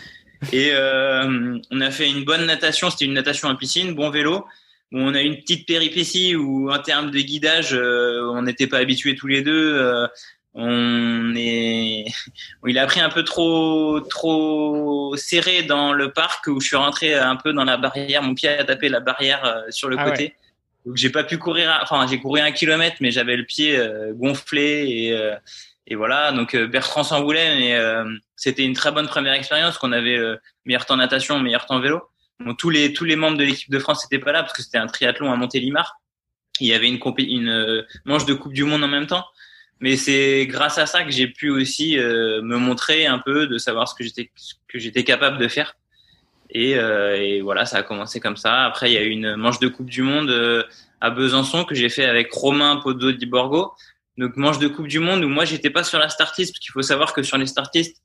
Et euh, on a fait une bonne natation, c'était une natation en piscine, bon vélo. on a eu une petite péripétie où en termes de guidage, euh, on n'était pas habitués tous les deux. Euh, on est, il a pris un peu trop, trop serré dans le parc où je suis rentré un peu dans la barrière. Mon pied a tapé la barrière sur le ah côté. Donc j'ai pas pu courir. Enfin, j'ai couru un kilomètre, mais j'avais le pied gonflé et et voilà, donc euh, Bertrand s'envoulait, mais euh, c'était une très bonne première expérience qu'on avait euh, meilleur temps natation, meilleur temps vélo. Bon, tous les tous les membres de l'équipe de France n'étaient pas là parce que c'était un triathlon à Montélimar. Il y avait une une manche de Coupe du Monde en même temps, mais c'est grâce à ça que j'ai pu aussi me montrer un peu, de savoir ce que j'étais que j'étais capable de faire. Et, et, voilà, ça a commencé comme ça. Après, il y a eu une manche de Coupe du Monde à Besançon que j'ai fait avec Romain Podo di Borgo donc manche de Coupe du Monde où moi j'étais pas sur la startiste parce qu'il faut savoir que sur les startistes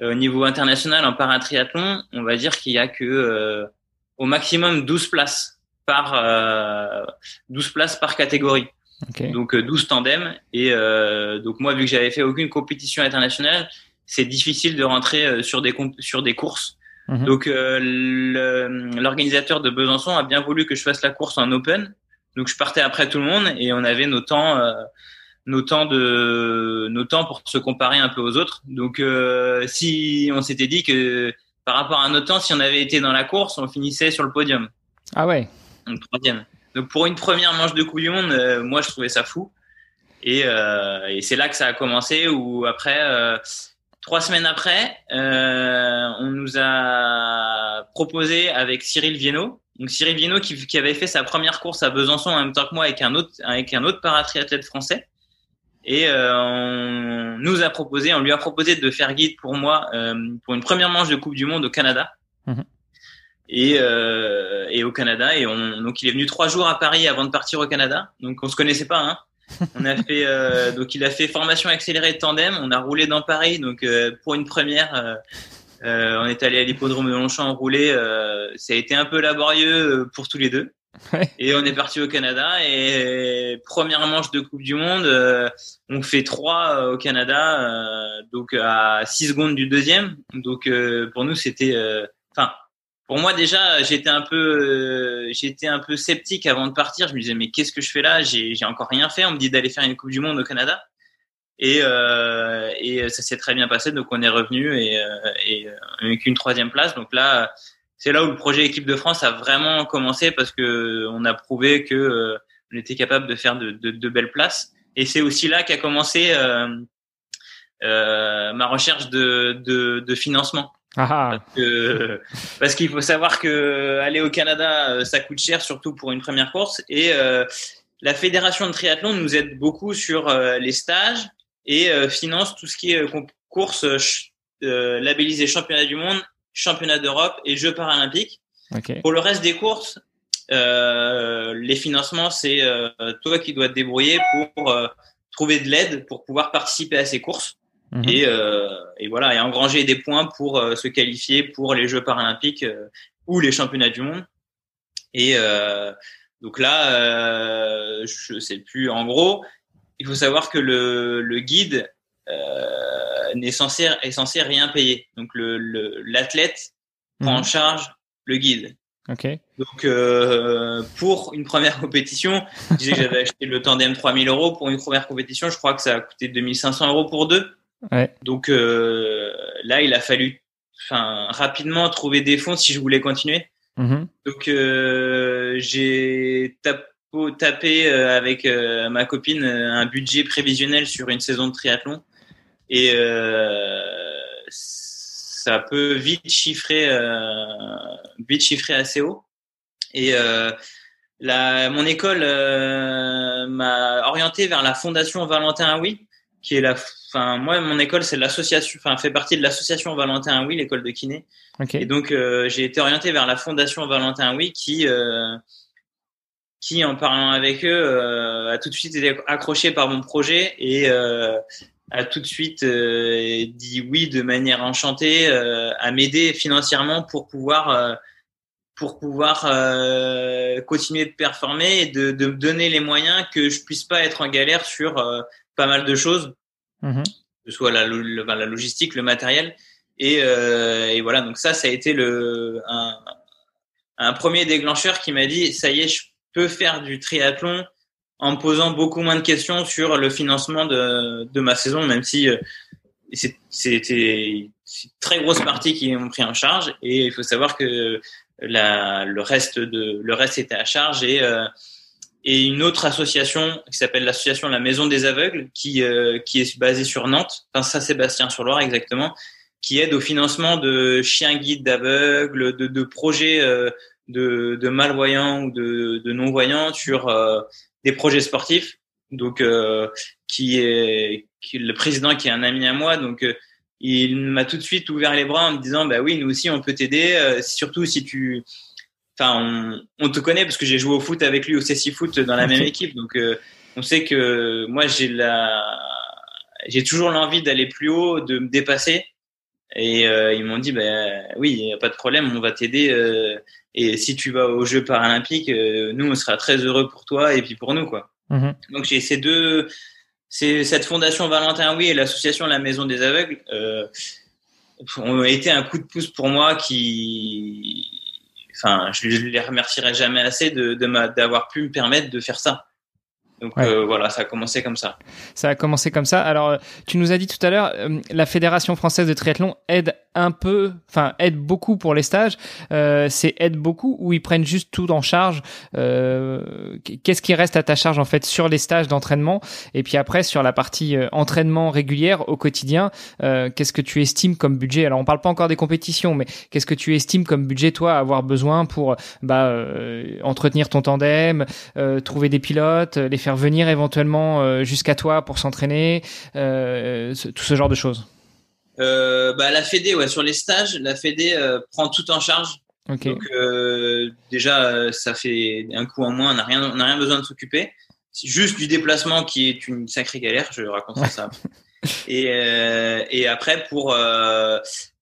euh, au niveau international en paratriathlon, on va dire qu'il y a que euh, au maximum 12 places par euh, 12 places par catégorie. Donc 12 euh, tandems et donc moi vu que j'avais fait aucune compétition internationale, c'est difficile de rentrer sur des sur des courses. Mhm. Donc l'organisateur de Besançon a bien voulu que je fasse la course en open. Donc je partais après tout le monde et on avait nos temps nos temps de nos temps pour se comparer un peu aux autres. Donc euh, si on s'était dit que par rapport à nos temps, si on avait été dans la course, on finissait sur le podium. Ah ouais. Donc troisième. Donc pour une première manche de Coupe du Monde, euh, moi je trouvais ça fou. Et, euh, et c'est là que ça a commencé. Où après euh, trois semaines après, on nous a proposé avec Cyril Viennot. Donc Cyril Viennot qui, qui, avait fait sa première course à Besançon en même temps que moi avec un autre avec un autre paratriathlète français. Et euh, on nous a proposé, on lui a proposé de faire guide pour moi euh, pour une première manche de Coupe du Monde au Canada. Mhm. Et, euh, et au Canada. Et on, donc il est venu trois jours à Paris avant de partir au Canada. Donc on se connaissait pas. Hein. On a fait euh, donc il a fait formation accélérée de tandem. On a roulé dans Paris. Donc euh, pour une première, on est allé à l'hippodrome de Longchamp rouler. ça a été un peu laborieux pour tous les deux. Et on est parti au Canada et première manche de Coupe du Monde, euh, on fait trois euh, au Canada, euh, donc à 6 secondes du deuxième. Donc pour nous c'était, enfin pour moi déjà j'étais un peu, j'étais un peu sceptique avant de partir. Je me disais mais qu'est-ce que je fais là? J'ai encore rien fait. On me dit d'aller faire une Coupe du Monde au Canada. Et, et ça s'est très bien passé, donc on est revenu et, et avec une troisième place. Donc là, c'est là où le projet équipe de France a vraiment commencé parce que on a prouvé que euh, on était capable de faire de, belles places. Et c'est aussi là qu'a commencé euh, euh, ma recherche de financement. Ah. Parce, qu'il faut savoir que aller au Canada, euh, ça coûte cher, surtout pour une première course. Et euh, la fédération de triathlon nous aide beaucoup sur les stages et finance tout ce qui est course labellisée championnat du monde championnat d'Europe et Jeux paralympiques. Pour le reste des courses, euh, les financements, c'est euh, toi qui dois te débrouiller pour euh, trouver de l'aide pour pouvoir participer à ces courses mhm. et, euh, et, voilà et engranger des points pour euh, se qualifier pour les Jeux paralympiques ou les championnats du monde. Et donc là, je sais plus. En gros, il faut savoir que le, le guide n'est censé est censé rien payer. Donc le l'athlète prend en mhm. charge le guide. Ok. Donc euh, pour une première compétition, je disais que j'avais acheté le tandem 3000 euros pour une première compétition. Je crois que ça a coûté 2500 euros pour deux. Ouais. Donc euh, là, il a fallu, enfin rapidement trouver des fonds si je voulais continuer. Mhm. Donc euh, j'ai tapé avec ma copine un budget prévisionnel sur une saison de triathlon et euh, ça peut vite chiffrer, euh, vite chiffrer assez haut. Et euh, la, mon école m'a orienté vers la fondation Valentin Oui, qui est la, enfin moi mon école c'est l'association, enfin fait partie de l'association Valentin Oui, l'école de kiné. Et donc j'ai été orienté vers la fondation Valentin Oui qui qui en parlant avec eux a tout de suite été accroché par mon projet et a tout de suite euh, dit oui de manière enchantée euh, à m'aider financièrement pour pouvoir euh, pour pouvoir continuer de performer et de, de, me donner les moyens que je puisse pas être en galère sur pas mal de choses, mm-hmm. que ce soit la, la, logistique, le matériel. Et, et, voilà, donc ça, ça a été le un, un premier déclencheur qui m'a dit ça y est, je peux faire du triathlon en me posant beaucoup moins de questions sur le financement de, de ma saison, même si c'était une très grosse partie qui ont pris en charge. Et il faut savoir que la, le reste de le reste était à charge et euh, et une autre association qui s'appelle l'association La Maison des Aveugles qui euh, qui est basée sur Nantes, enfin Saint-Sébastien-sur-Loire exactement, qui aide au financement de chiens guides d'aveugles, de, de projets euh, de, de malvoyants ou de, de non-voyants sur euh, des projets sportifs. Donc, euh, qui est qui, le président qui est un ami à moi, donc euh, il m'a tout de suite ouvert les bras en me disant bah oui nous aussi on peut t'aider, surtout si tu Enfin, on, on, te connaît parce que j'ai joué au foot avec lui au CSI Foot dans la même équipe, donc on sait que moi j'ai la, j'ai toujours l'envie d'aller plus haut, de me dépasser. Et euh, ils m'ont dit, ben oui, il n'y a pas de problème, on va t'aider. Euh, et si tu vas aux Jeux paralympiques, euh, nous, on sera très heureux pour toi et puis pour nous, quoi. Mhm. Donc j'ai ces deux, c'est cette fondation Valentin Oui et l'association La Maison des Aveugles ont été un coup de pouce pour moi qui, enfin, je, les remercierai jamais assez de d'avoir pu me permettre de faire ça. Donc voilà, ça a commencé comme ça. Ça a commencé comme ça. Alors, tu nous as dit tout à l'heure, la Fédération française de triathlon aide un peu, enfin aide beaucoup pour les stages. Euh, c'est aide beaucoup ou ils prennent juste tout en charge. Euh, Qu'est-ce qui reste à ta charge en fait sur les stages d'entraînement? Et puis après sur la partie euh, entraînement régulière au quotidien. Euh, qu'est-ce que tu estimes comme budget? Alors on parle pas encore des compétitions, mais qu'est-ce que tu estimes comme budget toi avoir besoin pour bah, euh, entretenir ton tandem, trouver des pilotes, les faire venir éventuellement jusqu'à toi pour s'entraîner, tout ce genre de choses? Euh, bah, la Fédé, ouais, sur les stages, la Fédé euh, prend tout en charge. Donc euh, déjà, ça fait un coup en moins, on n'a rien, on rien besoin de s'occuper. C'est juste du déplacement qui est une sacrée galère, je raconterai ça. Et, et après pour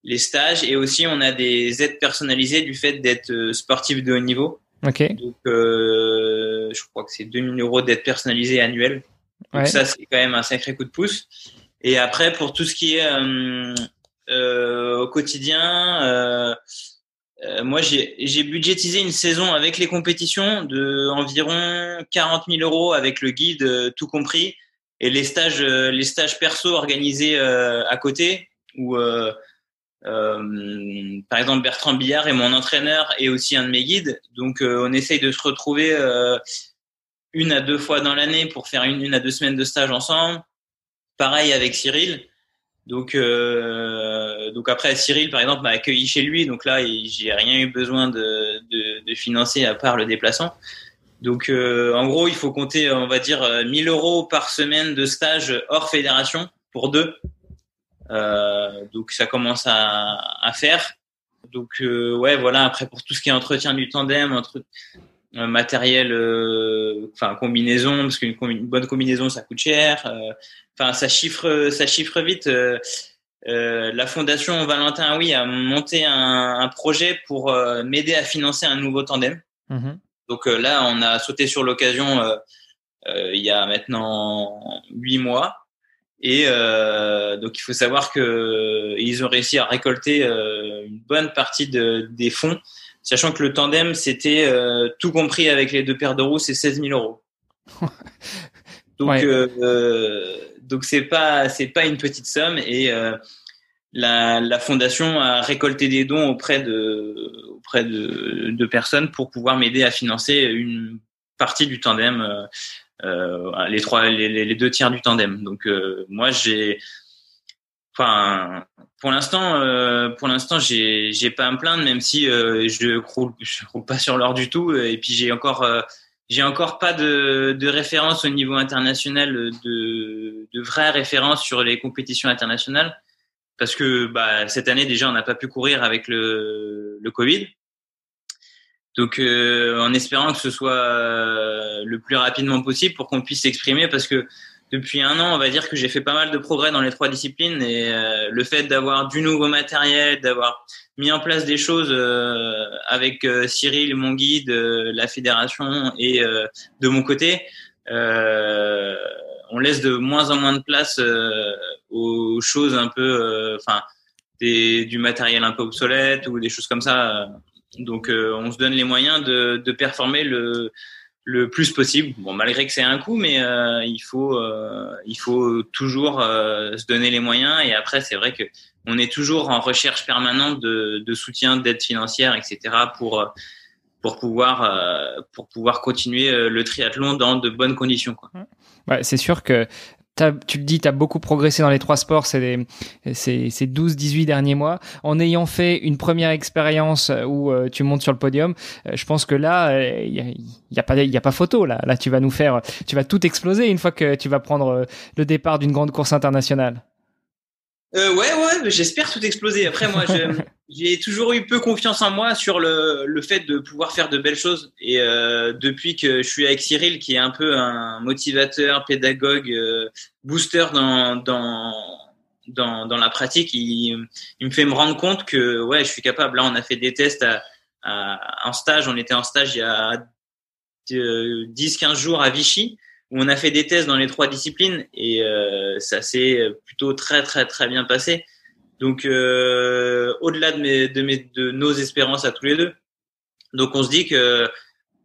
les stages et aussi on a des aides personnalisées du fait d'être sportif de haut niveau. Donc je crois que c'est 2000 euros d'aide personnalisée annuelle. Donc ça c'est quand même un sacré coup de pouce. Et après, pour tout ce qui est euh, euh, au quotidien, euh, euh moi, j'ai budgétisé une saison avec les compétitions de environ 40 000 euros avec le guide euh, tout compris et les stages, les stages perso organisés à côté où euh, par exemple Bertrand Billard est mon entraîneur et aussi un de mes guides. Donc on essaye de se retrouver une à deux fois dans l'année pour faire une, une à deux semaines de stage ensemble. Pareil avec Cyril. Donc, euh, donc après, Cyril, par exemple, m'a accueilli chez lui. Donc là, j'ai rien eu besoin de, de, financer à part le déplaçant. Donc, euh, en gros, il faut compter, on va dire, 1000 euros par semaine de stage hors fédération pour deux. Euh, donc, ça commence à, à faire. Donc, euh, ouais, voilà. Après, pour tout ce qui est entretien du tandem, entre, euh, matériel, euh, enfin combinaison, parce qu'une une bonne combinaison, ça coûte cher enfin ça chiffre ça chiffre vite. Euh, euh, la fondation Valentin oui a monté un, un projet pour euh, m'aider à financer un nouveau tandem. Mhm. Donc là, on a sauté sur l'occasion il y a maintenant huit mois. Et donc il faut savoir que ils ont réussi à récolter une bonne partie de, des fonds, sachant que le tandem c'était tout compris avec les deux paires de roues, c'est 16 000 euros. Donc donc c'est pas c'est pas une petite somme et euh, la, la, fondation a récolté des dons auprès de auprès de, personnes pour pouvoir m'aider à financer une partie du tandem, euh, euh les trois les, les, deux tiers du tandem. Donc moi j'ai Enfin, pour l'instant, pour l'instant, j'ai, j'ai pas à me plaindre, même si je croule, je croule pas sur l'or du tout. Et puis j'ai encore, j'ai encore pas de, de référence au niveau international, de, de vraies références sur les compétitions internationales, parce que bah, cette année déjà on n'a pas pu courir avec le, le Covid. Donc euh, en espérant que ce soit euh, le plus rapidement possible pour qu'on puisse s'exprimer, parce que depuis un an, on va dire que j'ai fait pas mal de progrès dans les trois disciplines et euh, le fait d'avoir du nouveau matériel, d'avoir mis en place des choses euh, avec euh, Cyril, mon guide, la fédération et de mon côté, on laisse de moins en moins de place aux choses un peu, enfin du matériel un peu obsolète ou des choses comme ça. Donc, on se donne les moyens de, de performer le, le plus possible. Bon, malgré que c'est un coût, mais euh, il faut euh, il faut toujours euh, se donner les moyens. Et après, c'est vrai que on est toujours en recherche permanente de, soutien, d'aide financière, etc. pour pour pouvoir pour pouvoir continuer le triathlon dans de bonnes conditions. Quoi. C'est sûr que tu le dis, tu as beaucoup progressé dans les trois sports ces, ces, ces 12-18 derniers mois. En ayant fait une première expérience où euh, tu montes sur le podium, euh, je pense que là, il euh, n'y a, y a pas photo. Là. là, tu vas nous faire, tu vas tout exploser une fois que tu vas prendre le départ d'une grande course internationale. Euh, ouais, ouais, j'espère tout exploser. Après, moi, j'ai toujours eu peu confiance en moi sur le, le fait de pouvoir faire de belles choses. Et euh, depuis que je suis avec Cyril, qui est un peu un motivateur, pédagogue, euh, booster dans, dans, dans, dans, la pratique, il, il, me fait me rendre compte que ouais, je suis capable. Là, on a fait des tests à, à, en stage. On était en stage il y a 10-15 jours à Vichy on a fait des tests dans les trois disciplines et euh, ça s'est plutôt très très très bien passé. Donc euh, au-delà de, mes, de, mes, de nos espérances à tous les deux. Donc on se dit que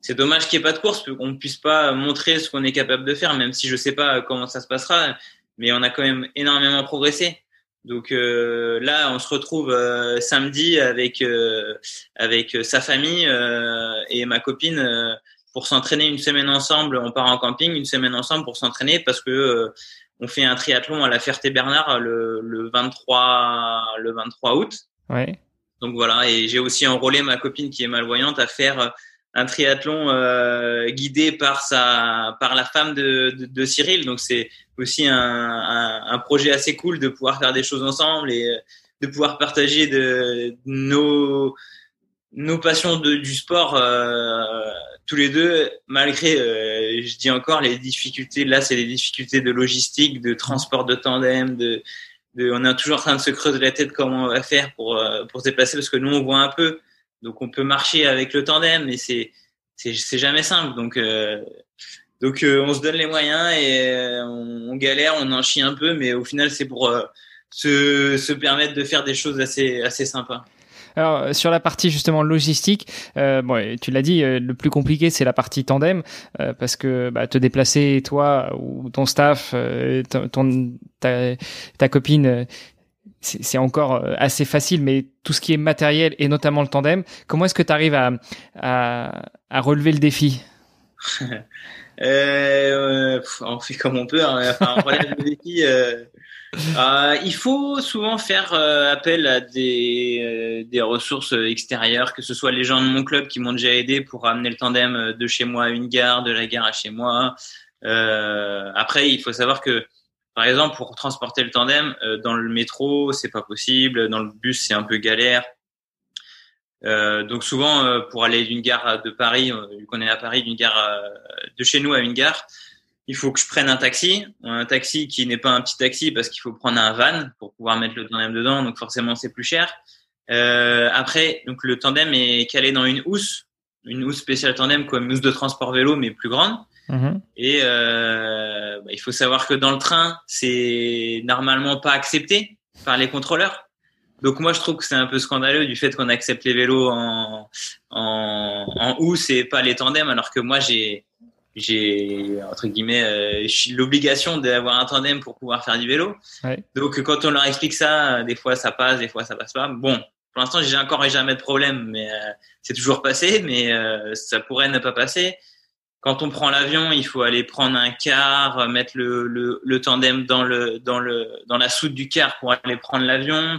c'est dommage qu'il n'y ait pas de course, qu'on ne puisse pas montrer ce qu'on est capable de faire, même si je sais pas comment ça se passera, mais on a quand même énormément progressé. Donc euh, là, on se retrouve euh, samedi avec euh, avec sa famille euh, et ma copine pour s'entraîner une semaine ensemble. On part en camping une semaine ensemble pour s'entraîner parce que euh, on fait un triathlon à la Ferté-Bernard le, le 23 le 23 août. Ouais. Donc voilà, et j'ai aussi enrôlé ma copine qui est malvoyante à faire un triathlon euh, guidé par sa par la femme de, de, de Cyril. Donc c'est aussi un, un, un, projet assez cool de pouvoir faire des choses ensemble et de pouvoir partager de, nos nos passions de, du sport euh, tous les deux, malgré, euh, je dis encore, les difficultés, là, c'est les difficultés de logistique, de transport de tandem, de, de, on est toujours en train de se creuser la tête comment on va faire pour, euh, pour se déplacer, parce que nous, on voit un peu, donc on peut marcher avec le tandem, mais c'est, c'est, jamais simple, donc, euh, donc on se donne les moyens et on, on, galère, on en chie un peu, mais au final, c'est pour se, se permettre de faire des choses assez, assez sympas. Alors euh, sur la partie justement logistique, euh, bon, tu l'as dit, euh, le plus compliqué c'est la partie tandem parce que bah, te déplacer toi ou ton staff, ta, copine c'est encore assez facile, mais tout ce qui est matériel et notamment le tandem, comment est-ce que tu arrives à, relever le défi? On fait comme on peut. Hein. On le défi. Euh, il faut souvent faire euh, appel à des, euh, des ressources extérieures, que ce soit les gens de mon club qui m'ont déjà aidé pour amener le tandem de chez moi à une gare, de la gare à chez moi. après, il faut savoir que, par exemple, pour transporter le tandem dans le métro, c'est pas possible. Dans le bus, c'est un peu galère. donc souvent, pour aller d'une gare de Paris, vu qu'on est à Paris, d'une gare de chez nous à une gare, il faut que je prenne un taxi, un taxi qui n'est pas un petit taxi parce qu'il faut prendre un van pour pouvoir mettre le tandem dedans, donc forcément c'est plus cher. Euh, après, donc le tandem est calé dans une housse, une housse spéciale tandem comme housse de transport vélo mais plus grande. Mhm. Et euh, bah, il faut savoir que dans le train, c'est normalement pas accepté par les contrôleurs. Donc moi je trouve que c'est un peu scandaleux du fait qu'on accepte les vélos en, en, en housse et pas les tandems, alors que moi j'ai j'ai entre guillemets euh, l'obligation d'avoir un tandem pour pouvoir faire du vélo. Ouais. Donc quand on leur explique ça, des fois ça passe, des fois ça passe pas. Bon, pour l'instant j'ai encore jamais de problème, mais euh, c'est toujours passé, mais euh, ça pourrait ne pas passer. Quand on prend l'avion, il faut aller prendre un car, mettre le, le, le, tandem dans le dans le dans la soute du car pour aller prendre l'avion.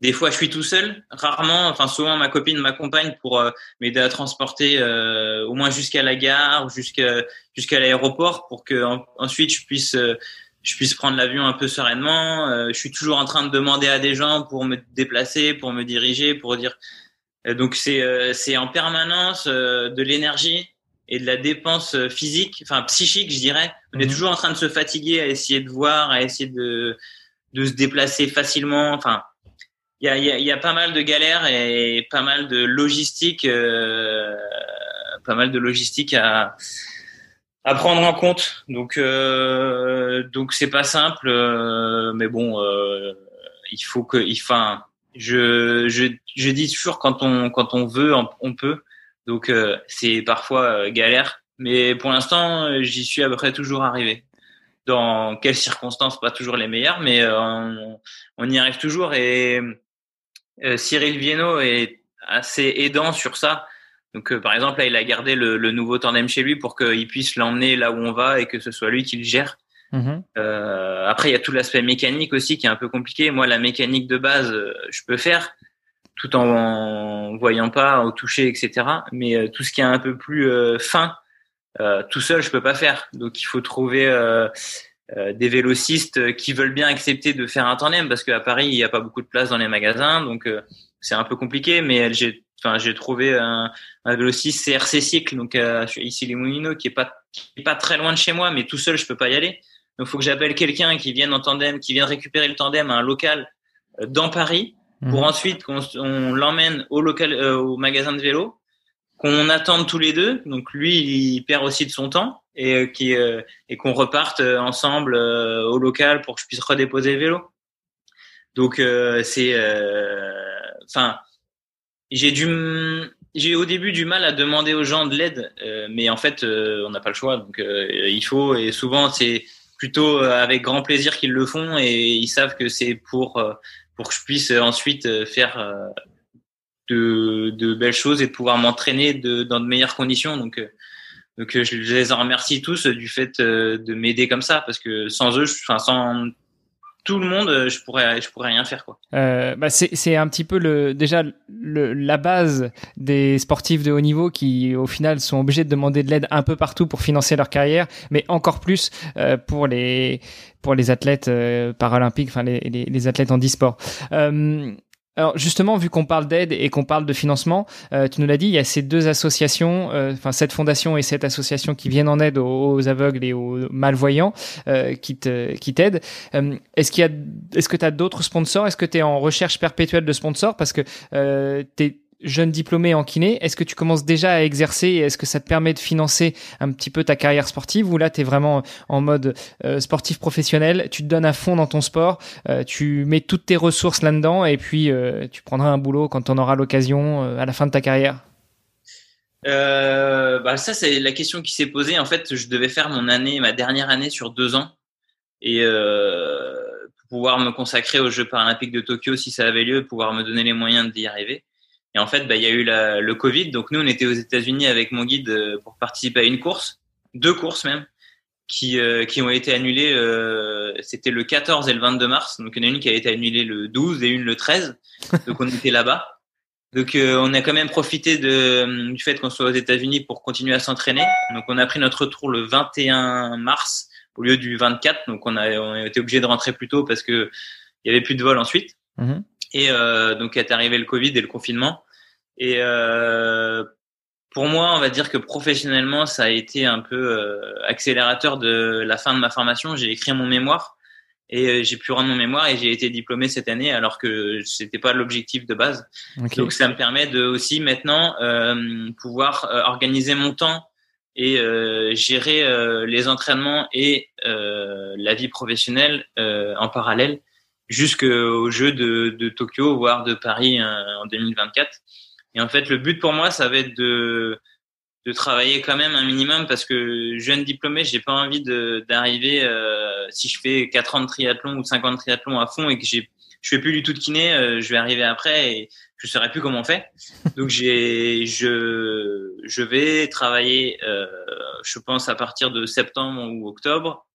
Des fois, je suis tout seul. Rarement, enfin souvent, ma copine m'accompagne pour euh, m'aider à transporter euh, au moins jusqu'à la gare, jusqu'à jusqu'à l'aéroport, pour que en, ensuite je puisse euh, je puisse prendre l'avion un peu sereinement. Euh, je suis toujours en train de demander à des gens pour me déplacer, pour me diriger, pour dire. donc c'est c'est en permanence de l'énergie et de la dépense physique, enfin psychique, je dirais. On est mhm. toujours en train de se fatiguer à essayer de voir, à essayer de de se déplacer facilement. Enfin, il y a, y, a, y a, pas mal de galères et pas mal de logistique, euh, pas mal de logistique à, à prendre en compte. Donc, euh, donc c'est pas simple, euh, mais bon, euh, il faut que, enfin, je, je, je dis toujours quand on quand on veut, on peut. Donc c'est parfois galère, mais pour l'instant, j'y suis à peu près toujours arrivé dans quelles circonstances, pas toujours les meilleures, mais euh, on, y arrive toujours. Et euh, Cyril Viennot est assez aidant sur ça. Donc, euh, par exemple, là, il a gardé le, nouveau tandem chez lui pour qu'il puisse l'emmener là où on va et que ce soit lui qui le gère. Mm-hmm. après, il y a tout l'aspect mécanique aussi qui est un peu compliqué. Moi, la mécanique de base, je peux faire tout en, voyant pas, au toucher, etc. Mais tout ce qui est un peu plus fin, euh, tout seul, je peux pas faire. Donc, il faut trouver euh, euh, des vélocistes qui veulent bien accepter de faire un tandem parce qu'à Paris, il n'y a pas beaucoup de place dans les magasins, donc c'est un peu compliqué. Mais j'ai, enfin, j'ai trouvé un, un vélociste CRC Cycle, donc ici les Moulineaux, qui est pas qui est pas très loin de chez moi, mais tout seul, je peux pas y aller. Donc, faut que j'appelle quelqu'un qui vienne en tandem, qui vienne récupérer le tandem à un local dans Paris, pour mmh. ensuite qu'on on, l'emmène au local, au magasin de vélo qu'on attende tous les deux. Donc lui, il perd aussi de son temps et euh, qui euh, et qu'on reparte euh, ensemble au local pour que je puisse redéposer le vélo. Donc c'est, enfin, j'ai du, j'ai au début du mal à demander aux gens de l'aide, mais en fait, on n'a pas le choix. Donc il faut et souvent c'est plutôt avec grand plaisir qu'ils le font et ils savent que c'est pour pour que je puisse ensuite faire de, de, belles choses et pouvoir m'entraîner de, dans de meilleures conditions. Donc, euh, donc euh, je les en remercie tous du fait euh, de m'aider comme ça parce que sans eux, enfin sans tout le monde, je pourrais, je pourrais rien faire quoi. Euh, bah c'est un petit peu le déjà le, la base des sportifs de haut niveau qui au final sont obligés de demander de l'aide un peu partout pour financer leur carrière, mais encore plus euh, pour les pour les athlètes paralympiques, enfin les, les, les, athlètes en e-sport. Euh, alors justement, vu qu'on parle d'aide et qu'on parle de financement, euh, tu nous l'as dit, il y a ces deux associations, euh, enfin cette fondation et cette association qui viennent en aide aux, aveugles et aux malvoyants euh, qui te, qui t'aident. est-ce qu'il y a, est-ce que tu as d'autres sponsors? Est-ce que tu es en recherche perpétuelle de sponsors? Parce que tu jeune diplômé en kiné, est-ce que tu commences déjà à exercer et est-ce que ça te permet de financer un petit peu ta carrière sportive ou là tu es vraiment en mode euh, sportif professionnel, tu te donnes à fond dans ton sport, euh, tu mets toutes tes ressources là-dedans et puis euh, tu prendras un boulot quand on aura l'occasion à la fin de ta carrière? Bah ça c'est la question qui s'est posée. En fait, je devais faire mon année, ma dernière année sur deux ans et pouvoir me consacrer aux Jeux paralympiques de Tokyo si ça avait lieu, pouvoir me donner les moyens d'y arriver. Et en fait, bah, il y a eu la, le Covid. Donc nous, on était aux États-Unis avec mon guide euh, pour participer à une course, deux courses même, qui, euh, qui ont été annulées. Euh, C'était le 14 et le 22 mars. Donc il y en a une qui a été annulée le 12 et une le 13. Donc on était là-bas. Donc euh, on a quand même profité de, du fait qu'on soit aux États-Unis pour continuer à s'entraîner. Donc on a pris notre retour le 21 mars au lieu du 24. Donc on a, on a été obligé de rentrer plus tôt parce que il y avait plus de vol ensuite. Mm-hmm. Et euh, donc est arrivé le Covid et le confinement. Et euh, pour moi, on va dire que professionnellement, ça a été un peu euh, accélérateur de la fin de ma formation. J'ai écrit mon mémoire et euh, j'ai pu rendre mon mémoire et j'ai été diplômé cette année alors que c'était pas l'objectif de base. Donc ça me permet de aussi maintenant euh, pouvoir euh, organiser mon temps et euh, gérer les entraînements et la vie professionnelle en parallèle jusqu'au jeu de, de, Tokyo, voire de Paris en 2024. Et en fait, le but pour moi, ça va être de, de travailler quand même un minimum parce que jeune diplômé, j'ai pas envie d'arriver euh, si je fais 4 ans de triathlon ou 50 de triathlon à fond et que j'ai je fais plus du tout de kiné, euh, je vais arriver après et je saurais plus comment on fait. Donc j'ai je je vais travailler euh, je pense à partir de septembre ou octobre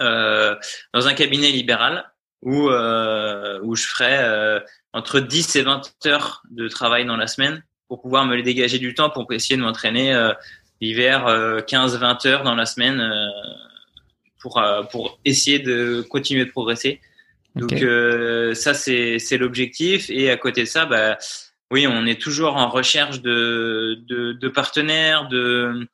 euh, dans un cabinet libéral où, euh, où je ferai euh, entre 10 et 20 heures de travail dans la semaine pour pouvoir me les dégager du temps pour essayer de m'entraîner euh, l'hiver 15-20 heures dans la semaine pour, pour essayer de continuer de progresser. Donc ça c'est c'est l'objectif. Et à côté de ça bah oui on est toujours en recherche de de, de partenaires de,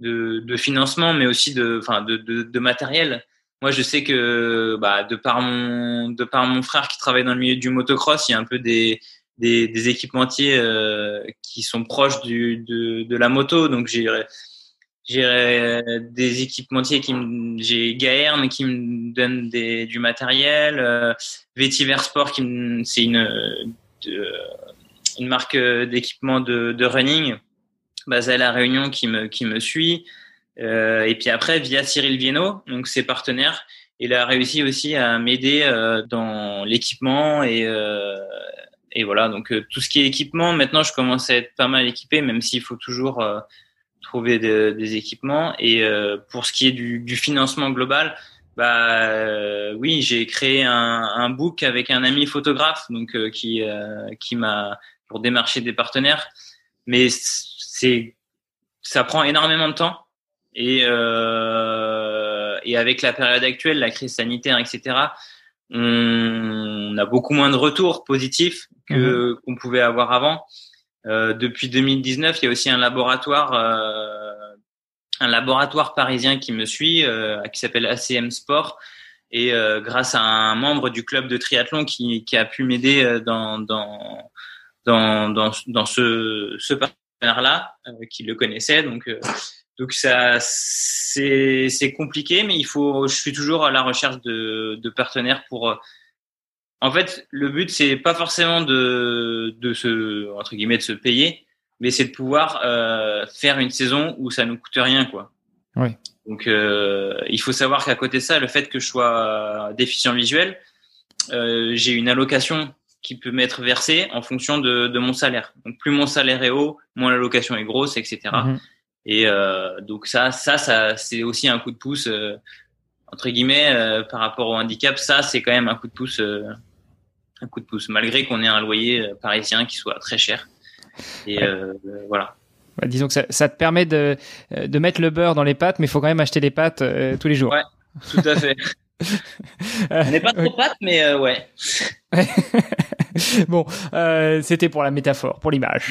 de de financement mais aussi de enfin de, de, de matériel moi, je sais que bah, de par mon de par mon frère qui travaille dans le milieu du motocross, il y a un peu des des, des équipementiers euh, qui sont proches du, de, de la moto. Donc j'ai j'ai euh, des équipementiers qui me, j'ai Gaerne qui me donne des, du matériel, euh, Vetiver Sport qui c'est une une marque d'équipement de, de running basée à la Réunion qui me qui me suit. Euh, et puis après via Cyril Viennot, donc ses partenaires, il a réussi aussi à m'aider euh, dans l'équipement et euh, et voilà donc tout ce qui est équipement maintenant je commence à être pas mal équipé même s'il faut toujours trouver des équipements. Et euh, pour ce qui est du, du financement global, bah euh, oui, j'ai créé un, un, book avec un ami photographe, donc euh, qui qui m'a pour démarcher des partenaires. Mais c'est ça prend énormément de temps et et avec la période actuelle, la crise sanitaire, etc. On, a beaucoup moins de retours positifs que mmh qu'on pouvait avoir avant. Euh, depuis 2019, il y a aussi un laboratoire, euh, un laboratoire parisien qui me suit, euh, qui s'appelle ACM Sport, et grâce à un membre du club de triathlon qui, qui a pu m'aider dans, dans dans, dans, dans ce, ce partenaire-là, qui le connaissait. Donc, donc ça, c'est, c'est compliqué, mais il faut, je suis toujours à la recherche de, de partenaires pour en fait, le but c'est pas forcément de de se entre guillemets de se payer, mais c'est de pouvoir euh, faire une saison où ça nous coûte rien, quoi. Oui. Donc, euh, il faut savoir qu'à côté de ça, le fait que je sois déficient visuel, euh, j'ai une allocation qui peut m'être versée en fonction de, de, mon salaire. Donc, plus mon salaire est haut, moins l'allocation est grosse, etc. Et euh, donc ça, ça, ça, c'est aussi un coup de pouce euh, entre guillemets euh, par rapport au handicap. Ça, c'est quand même un coup de pouce un coup de pouce, malgré qu'on ait un loyer parisien qui soit très cher. Et voilà. Bah, disons que ça, ça, te permet de, de mettre le beurre dans les pâtes, mais il faut quand même acheter les pâtes euh, tous les jours. Ouais, tout à fait. On n'est pas trop pâtes, mais ouais. bon, c'était pour la métaphore, pour l'image.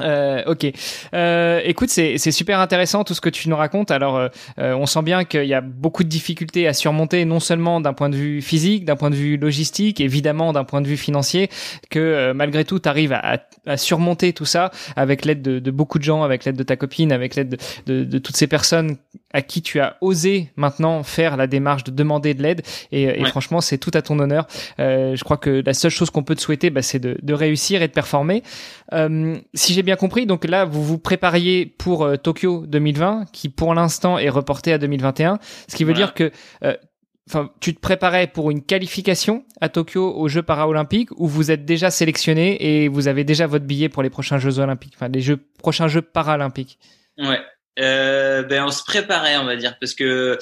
Euh, ok. Euh, écoute, c'est super intéressant tout ce que tu nous racontes. Alors, euh, euh, on sent bien qu'il y a beaucoup de difficultés à surmonter, non seulement d'un point de vue physique, d'un point de vue logistique, évidemment d'un point de vue financier, que euh, malgré tout, tu arrives à, à, surmonter tout ça avec l'aide de, de, beaucoup de gens, avec l'aide de ta copine, avec l'aide de, de, de, toutes ces personnes à qui tu as osé maintenant faire la démarche de demander de l'aide. Et, et franchement, c'est tout à ton honneur. je crois que la seule chose qu'on peut te souhaiter, bah, c'est de, réussir et de performer. si j'ai bien compris, donc là, vous vous prépariez pour euh, Tokyo 2020, qui pour l'instant est reporté à 2021, ce qui veut dire que euh, Enfin, tu te préparais pour une qualification à Tokyo aux Jeux paralympiques ou vous êtes déjà sélectionné et vous avez déjà votre billet pour les prochains Jeux olympiques, enfin les jeux prochains Jeux paralympiques? Ouais, euh, ben on se préparait, on va dire, parce que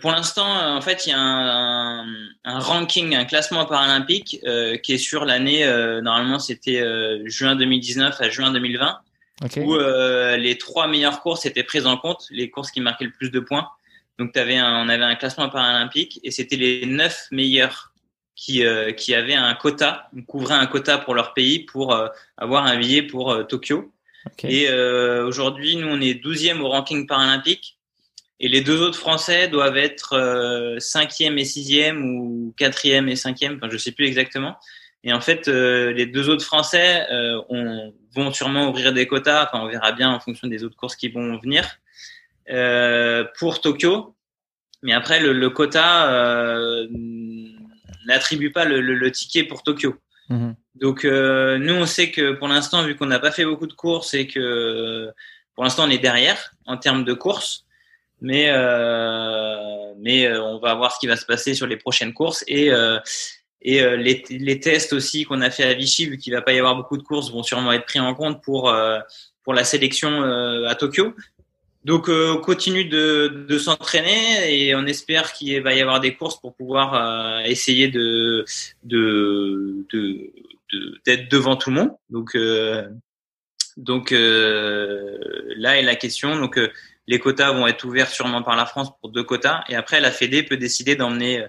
pour l'instant, euh, en fait, il y a un, un, ranking, un classement paralympique euh, qui est sur l'année. Euh, normalement, c'était euh, juin 2019 à juin 2020, où les trois meilleures courses étaient prises en compte, les courses qui marquaient le plus de points. Donc, avais un, on avait un classement paralympique et c'était les neuf meilleurs qui, qui avaient un quota, couvraient un quota pour leur pays pour avoir un billet pour Tokyo. Et aujourd'hui, nous, on est 12e au ranking paralympique et les deux autres Français doivent être euh, cinquième et sixième ou quatrième et cinquième, enfin je sais plus exactement. Et en fait, euh, les deux autres Français euh, on, vont sûrement ouvrir des quotas. Enfin, on verra bien en fonction des autres courses qui vont venir euh, pour Tokyo. Mais après, le, le quota n'attribue pas le, le, le, ticket pour Tokyo. Mhm. Donc, nous, on sait que pour l'instant, vu qu'on n'a pas fait beaucoup de courses et que pour l'instant, on est derrière en termes de courses, mais euh, mais euh, on va voir ce qui va se passer sur les prochaines courses et euh, et les, les tests aussi qu'on a fait à Vichy, vu qu'il va pas y avoir beaucoup de courses, vont sûrement être pris en compte pour pour la sélection à Tokyo. Donc on continue de, de s'entraîner et on espère qu'il va y avoir des courses pour pouvoir essayer de de d'être devant tout le monde. Donc donc là est la question. Donc les quotas vont être ouverts sûrement par la France pour deux quotas. Et après, la Fédé peut décider d'emmener euh,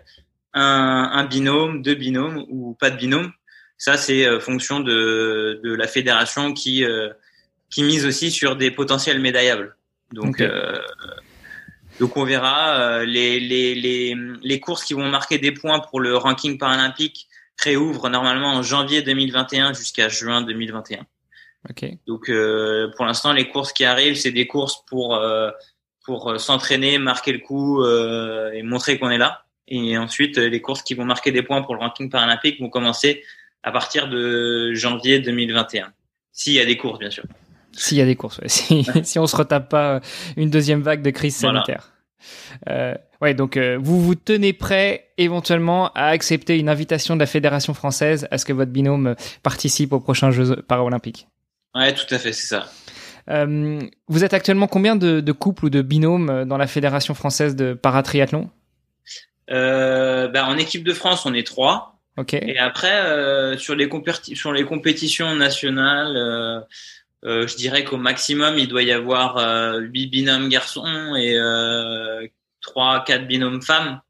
un, un, binôme, deux binômes ou pas de binôme. Ça, c'est euh, fonction de, de la fédération qui, euh, qui mise aussi sur des potentiels médaillables. Donc, donc on verra. Les, les, les, les courses qui vont marquer des points pour le ranking paralympique réouvrent normalement en janvier 2021 jusqu'à juin 2021. Donc pour l'instant, les courses qui arrivent, c'est des courses pour pour s'entraîner, marquer le coup et montrer qu'on est là. Et ensuite, les courses qui vont marquer des points pour le ranking paralympique vont commencer à partir de janvier 2021. S'il y a des courses, bien sûr. S'il y a des courses, ouais. si, si on se retape pas une deuxième vague de crise sanitaire. Euh, ouais, donc euh, vous vous tenez prêt éventuellement à accepter une invitation de la fédération française à ce que votre binôme participe aux prochains Jeux paralympiques? Ouais, tout à fait, c'est ça. Euh, vous êtes actuellement combien de, de, couples ou de binômes dans la fédération française de paratriathlon? Euh, bah, En équipe de France, on est trois. Ok. Et après, euh, sur les, sur les compétitions nationales, euh, euh, je dirais qu'au maximum, il doit y avoir euh, 8 binômes garçons et euh, 3 4 binômes femmes.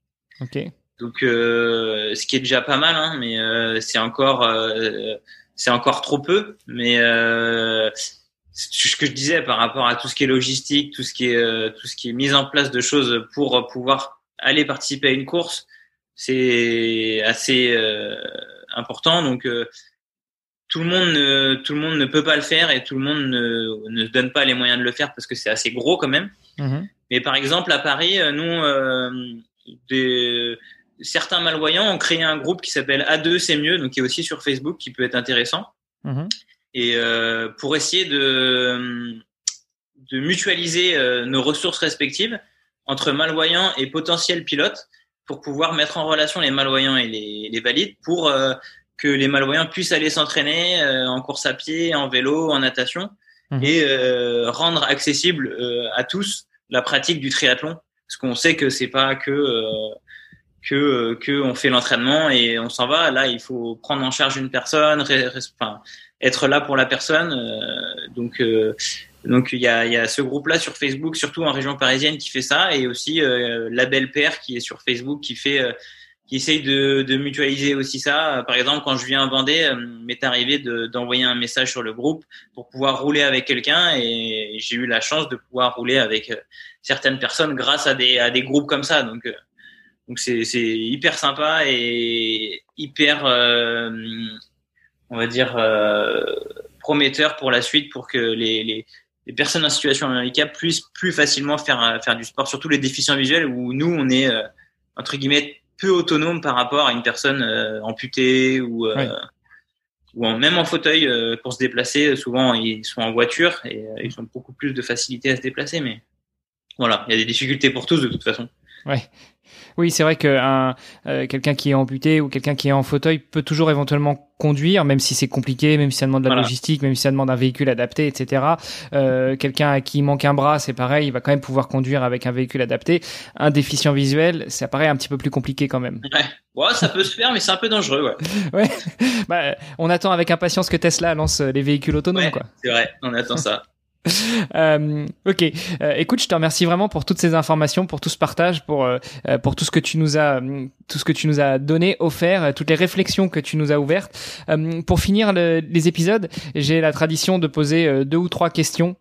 Ok. Donc, euh, ce qui est déjà pas mal, hein, mais euh, c'est encore, euh, c'est encore trop peu. Mais ce que je disais par rapport à tout ce qui est logistique, tout ce qui est, tout ce qui est mise en place de choses pour pouvoir aller participer à une course, c'est assez important. Donc tout le monde ne, tout le monde ne peut pas le faire et tout le monde ne, ne donne pas les moyens de le faire parce que c'est assez gros quand même. Mhm. Mais par exemple, à Paris, euh, nous, euh, des, certains malvoyants ont créé un groupe qui s'appelle A2 c'est mieux, donc qui est aussi sur Facebook, qui peut être intéressant. Mhm. Et euh, pour essayer de, de mutualiser euh, nos ressources respectives entre malvoyants et potentiels pilotes pour pouvoir mettre en relation les malvoyants et les, les valides pour euh, que les malvoyants puissent aller s'entraîner en course à pied, en vélo, en natation Mhm. et rendre accessible à tous la pratique du triathlon parce qu'on sait que c'est pas que que euh, que on fait l'entraînement et on s'en va là il faut prendre en charge une personne enfin, être là pour la personne euh, donc euh, donc il y a, y a ce groupe là sur Facebook surtout en région parisienne qui fait ça et aussi euh, la belle père qui est sur Facebook qui fait euh, qui essaye de, de mutualiser aussi ça. Par exemple, quand je viens à Vendée, euh, m'est arrivé de- d'envoyer un message sur le groupe pour pouvoir rouler avec quelqu'un et j'ai eu la chance de pouvoir rouler avec certaines personnes grâce à des, à des groupes comme ça. Donc, donc c'est hyper sympa et hyper, euh, on va dire, euh, prometteur pour la suite pour que les, les, les personnes en situation de handicap puissent plus facilement faire, faire du sport, surtout les déficients visuels où nous, on est, euh, entre guillemets, peu autonome par rapport à une personne euh, amputée ou euh, ou en, même en fauteuil euh, pour se déplacer. Souvent, ils sont en voiture et euh, ils ont beaucoup plus de facilité à se déplacer. Mais voilà, il y a des difficultés pour tous de toute façon. Oui, c'est vrai que euh, quelqu'un qui est amputé ou quelqu'un qui est en fauteuil peut toujours éventuellement conduire, même si c'est compliqué, même si ça demande de la Voilà. logistique, même si ça demande un véhicule adapté, etc. Euh, quelqu'un à qui manque un bras, c'est pareil, il va quand même pouvoir conduire avec un véhicule adapté. Un déficient visuel, ça paraît un petit peu plus compliqué quand même. Ouais, ça peut se faire, mais c'est un peu dangereux. Ouais, Ouais. bah, on attend avec impatience que Tesla lance les véhicules autonomes, Ouais. quoi. c'est vrai. On attend ça. Euh, ok. Euh, écoute, je te remercie vraiment pour toutes ces informations, pour tout ce partage, pour euh, euh, pour tout ce que tu nous as hum, tout ce que tu nous as donné, offert, euh, toutes les réflexions que tu nous as ouvertes. Euh, pour finir le- les épisodes, j'ai la tradition de poser euh, deux ou trois questions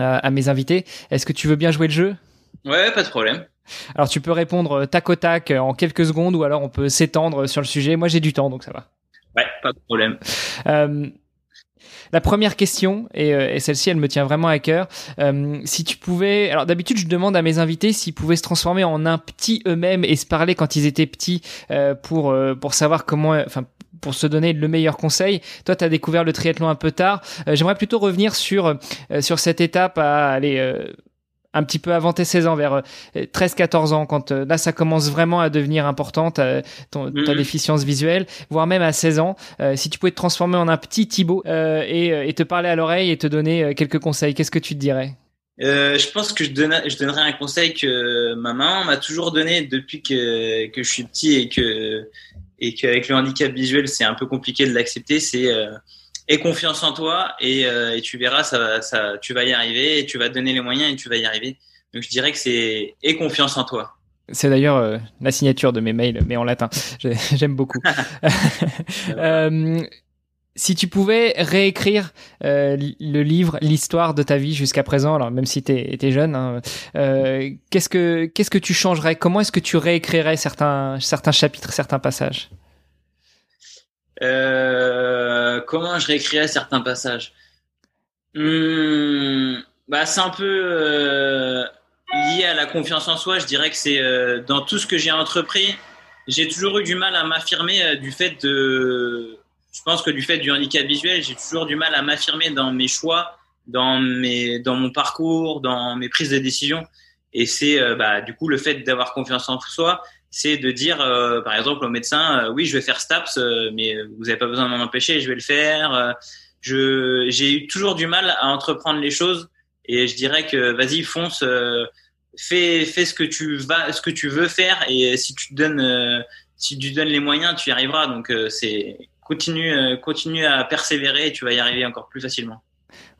euh, à mes invités. Est-ce que tu veux bien jouer le jeu? Ouais, pas de problème. Alors tu peux répondre euh, tac au tac euh, en quelques secondes ou alors on peut s'étendre sur le sujet. Moi j'ai du temps donc ça va. Ouais, pas de problème. La première question, et, euh, et celle-ci, elle me tient vraiment à cœur. Euh, si tu pouvais, alors d'habitude, je demande à mes invités s'ils pouvaient se transformer en un petit eux-mêmes et se parler quand ils étaient petits euh, pour pour savoir comment, enfin pour se donner le meilleur conseil. Toi, tu as découvert le triathlon un peu tard. J'aimerais plutôt revenir sur sur cette étape à aller un petit peu avant tes 16 ans, vers 13-14 ans, quand euh, là ça commence vraiment à devenir important, ta, ton- ta déficience visuelle, voire même à 16 ans. Euh, si tu pouvais te transformer en un petit Thibaut euh, et, euh, et te parler à l'oreille et te donner euh, quelques conseils, qu'est-ce que tu te dirais? Euh, je pense que je, donne, je donnerais un conseil que ma maman m'a toujours donné depuis que, que je suis petit et que et qu'avec le handicap visuel c'est un peu compliqué de l'accepter. C'est euh, aie confiance en toi et, euh, et tu verras ça, ça tu vas y arriver et tu vas te donner les moyens et tu vas y arriver. Donc je dirais que c'est aie confiance en toi. C'est d'ailleurs euh, la signature de mes mails, mais en latin. J'ai- J'aime beaucoup. Euh, si tu pouvais réécrire euh, le livre, l'histoire de ta vie jusqu'à présent, alors même si t'es es jeune, hein, euh, qu'est-ce que qu'est-ce que tu changerais? Comment est-ce que tu réécrirais certains certains chapitres, certains passages? Euh, comment je réécrirais certains passages Hum, bah, c'est un peu euh, lié à la confiance en soi. Je dirais que c'est euh, dans tout ce que j'ai entrepris, j'ai toujours eu du mal à m'affirmer du fait de. Je pense que du fait du handicap visuel, j'ai toujours du mal à m'affirmer dans mes choix, dans mes, dans mon parcours, dans mes prises de décision. Et c'est bah, du coup le fait d'avoir confiance en soi, c'est de dire, par exemple, au médecin, oui, je vais faire STAPS, mais vous n'avez pas besoin de m'en empêcher, je vais le faire je j'ai eu toujours du mal à entreprendre les choses et je dirais que vas-y fonce euh, fais fais ce que tu vas ce que tu veux faire et si tu donnes euh, si tu donnes les moyens tu y arriveras. Donc euh, c'est continue continue à persévérer et tu vas y arriver encore plus facilement.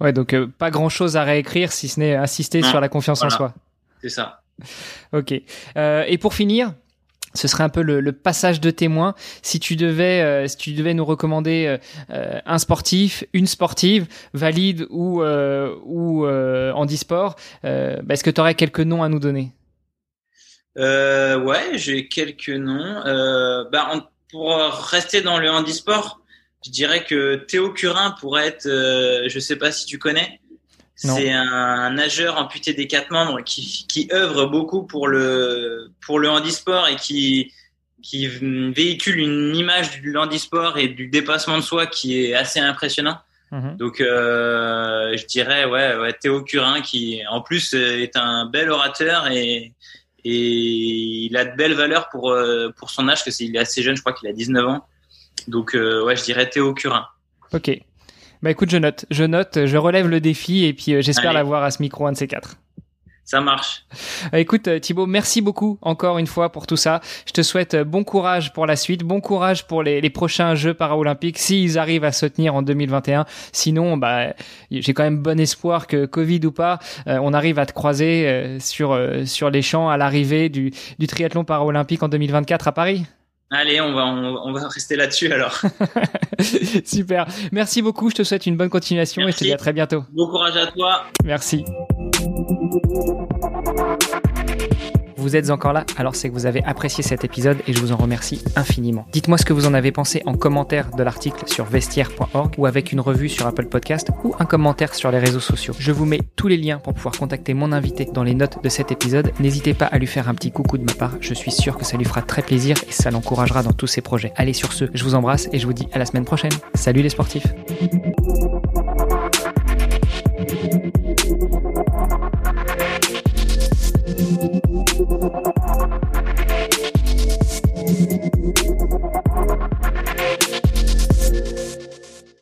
Ouais donc pas grand chose à réécrire si ce n'est insister sur la confiance en soi. C'est ça. Ok. Et pour finir ce serait un peu le, passage de témoin. Si tu devais, euh, nous recommander euh, euh, un sportif, une sportive, valide ou ou handisport, bah, est-ce que tu aurais quelques noms à nous donner? Ouais, j'ai quelques noms. Bah, pour rester dans le handisport, je dirais que Théo Curin pourrait être, je sais pas si tu connais. C'est un nageur amputé des quatre membres qui, qui œuvre beaucoup pour le, pour le handisport et qui, qui véhicule une image du handisport et du dépassement de soi qui est assez impressionnant. Mhm. Donc, euh, je dirais, ouais, ouais, Théo Curin, qui en plus est un bel orateur et, et il a de belles valeurs pour, euh, pour son âge, parce qu'il est assez jeune, je crois qu'il a 19 ans. Donc, euh, ouais, je dirais Théo Curin. Ok. Bah écoute, je note, je note, je relève le défi et puis euh, j'espère l'avoir à ce micro un de ces quatre. Ça marche. Euh, écoute euh, Thibaut, merci beaucoup encore une fois pour tout ça. Je te souhaite bon courage pour la suite, bon courage pour les, les prochains Jeux paralympiques s'ils arrivent à se tenir en 2021. Sinon, bah j'ai quand même bon espoir que Covid ou pas, on arrive à te croiser sur sur les champs à l'arrivée du, du triathlon paralympique en 2024 à Paris. Allez, on va, on, va rester là-dessus alors. Super. Merci beaucoup. Je te souhaite une bonne continuation et je te dis à très bientôt. Bon courage à toi. Merci. Vous êtes encore là, alors c'est que vous avez apprécié cet épisode et je vous en remercie infiniment. Dites-moi ce que vous en avez pensé en commentaire de l'article sur vestiaire.org ou avec une revue sur Apple Podcast ou un commentaire sur les réseaux sociaux. Je vous mets tous les liens pour pouvoir contacter mon invité dans les notes de cet épisode. N'hésitez pas à lui faire un petit coucou de ma part, je suis sûr que ça lui fera très plaisir et ça l'encouragera dans tous ses projets. Allez sur ce, je vous embrasse et je vous dis à la semaine prochaine. Salut les sportifs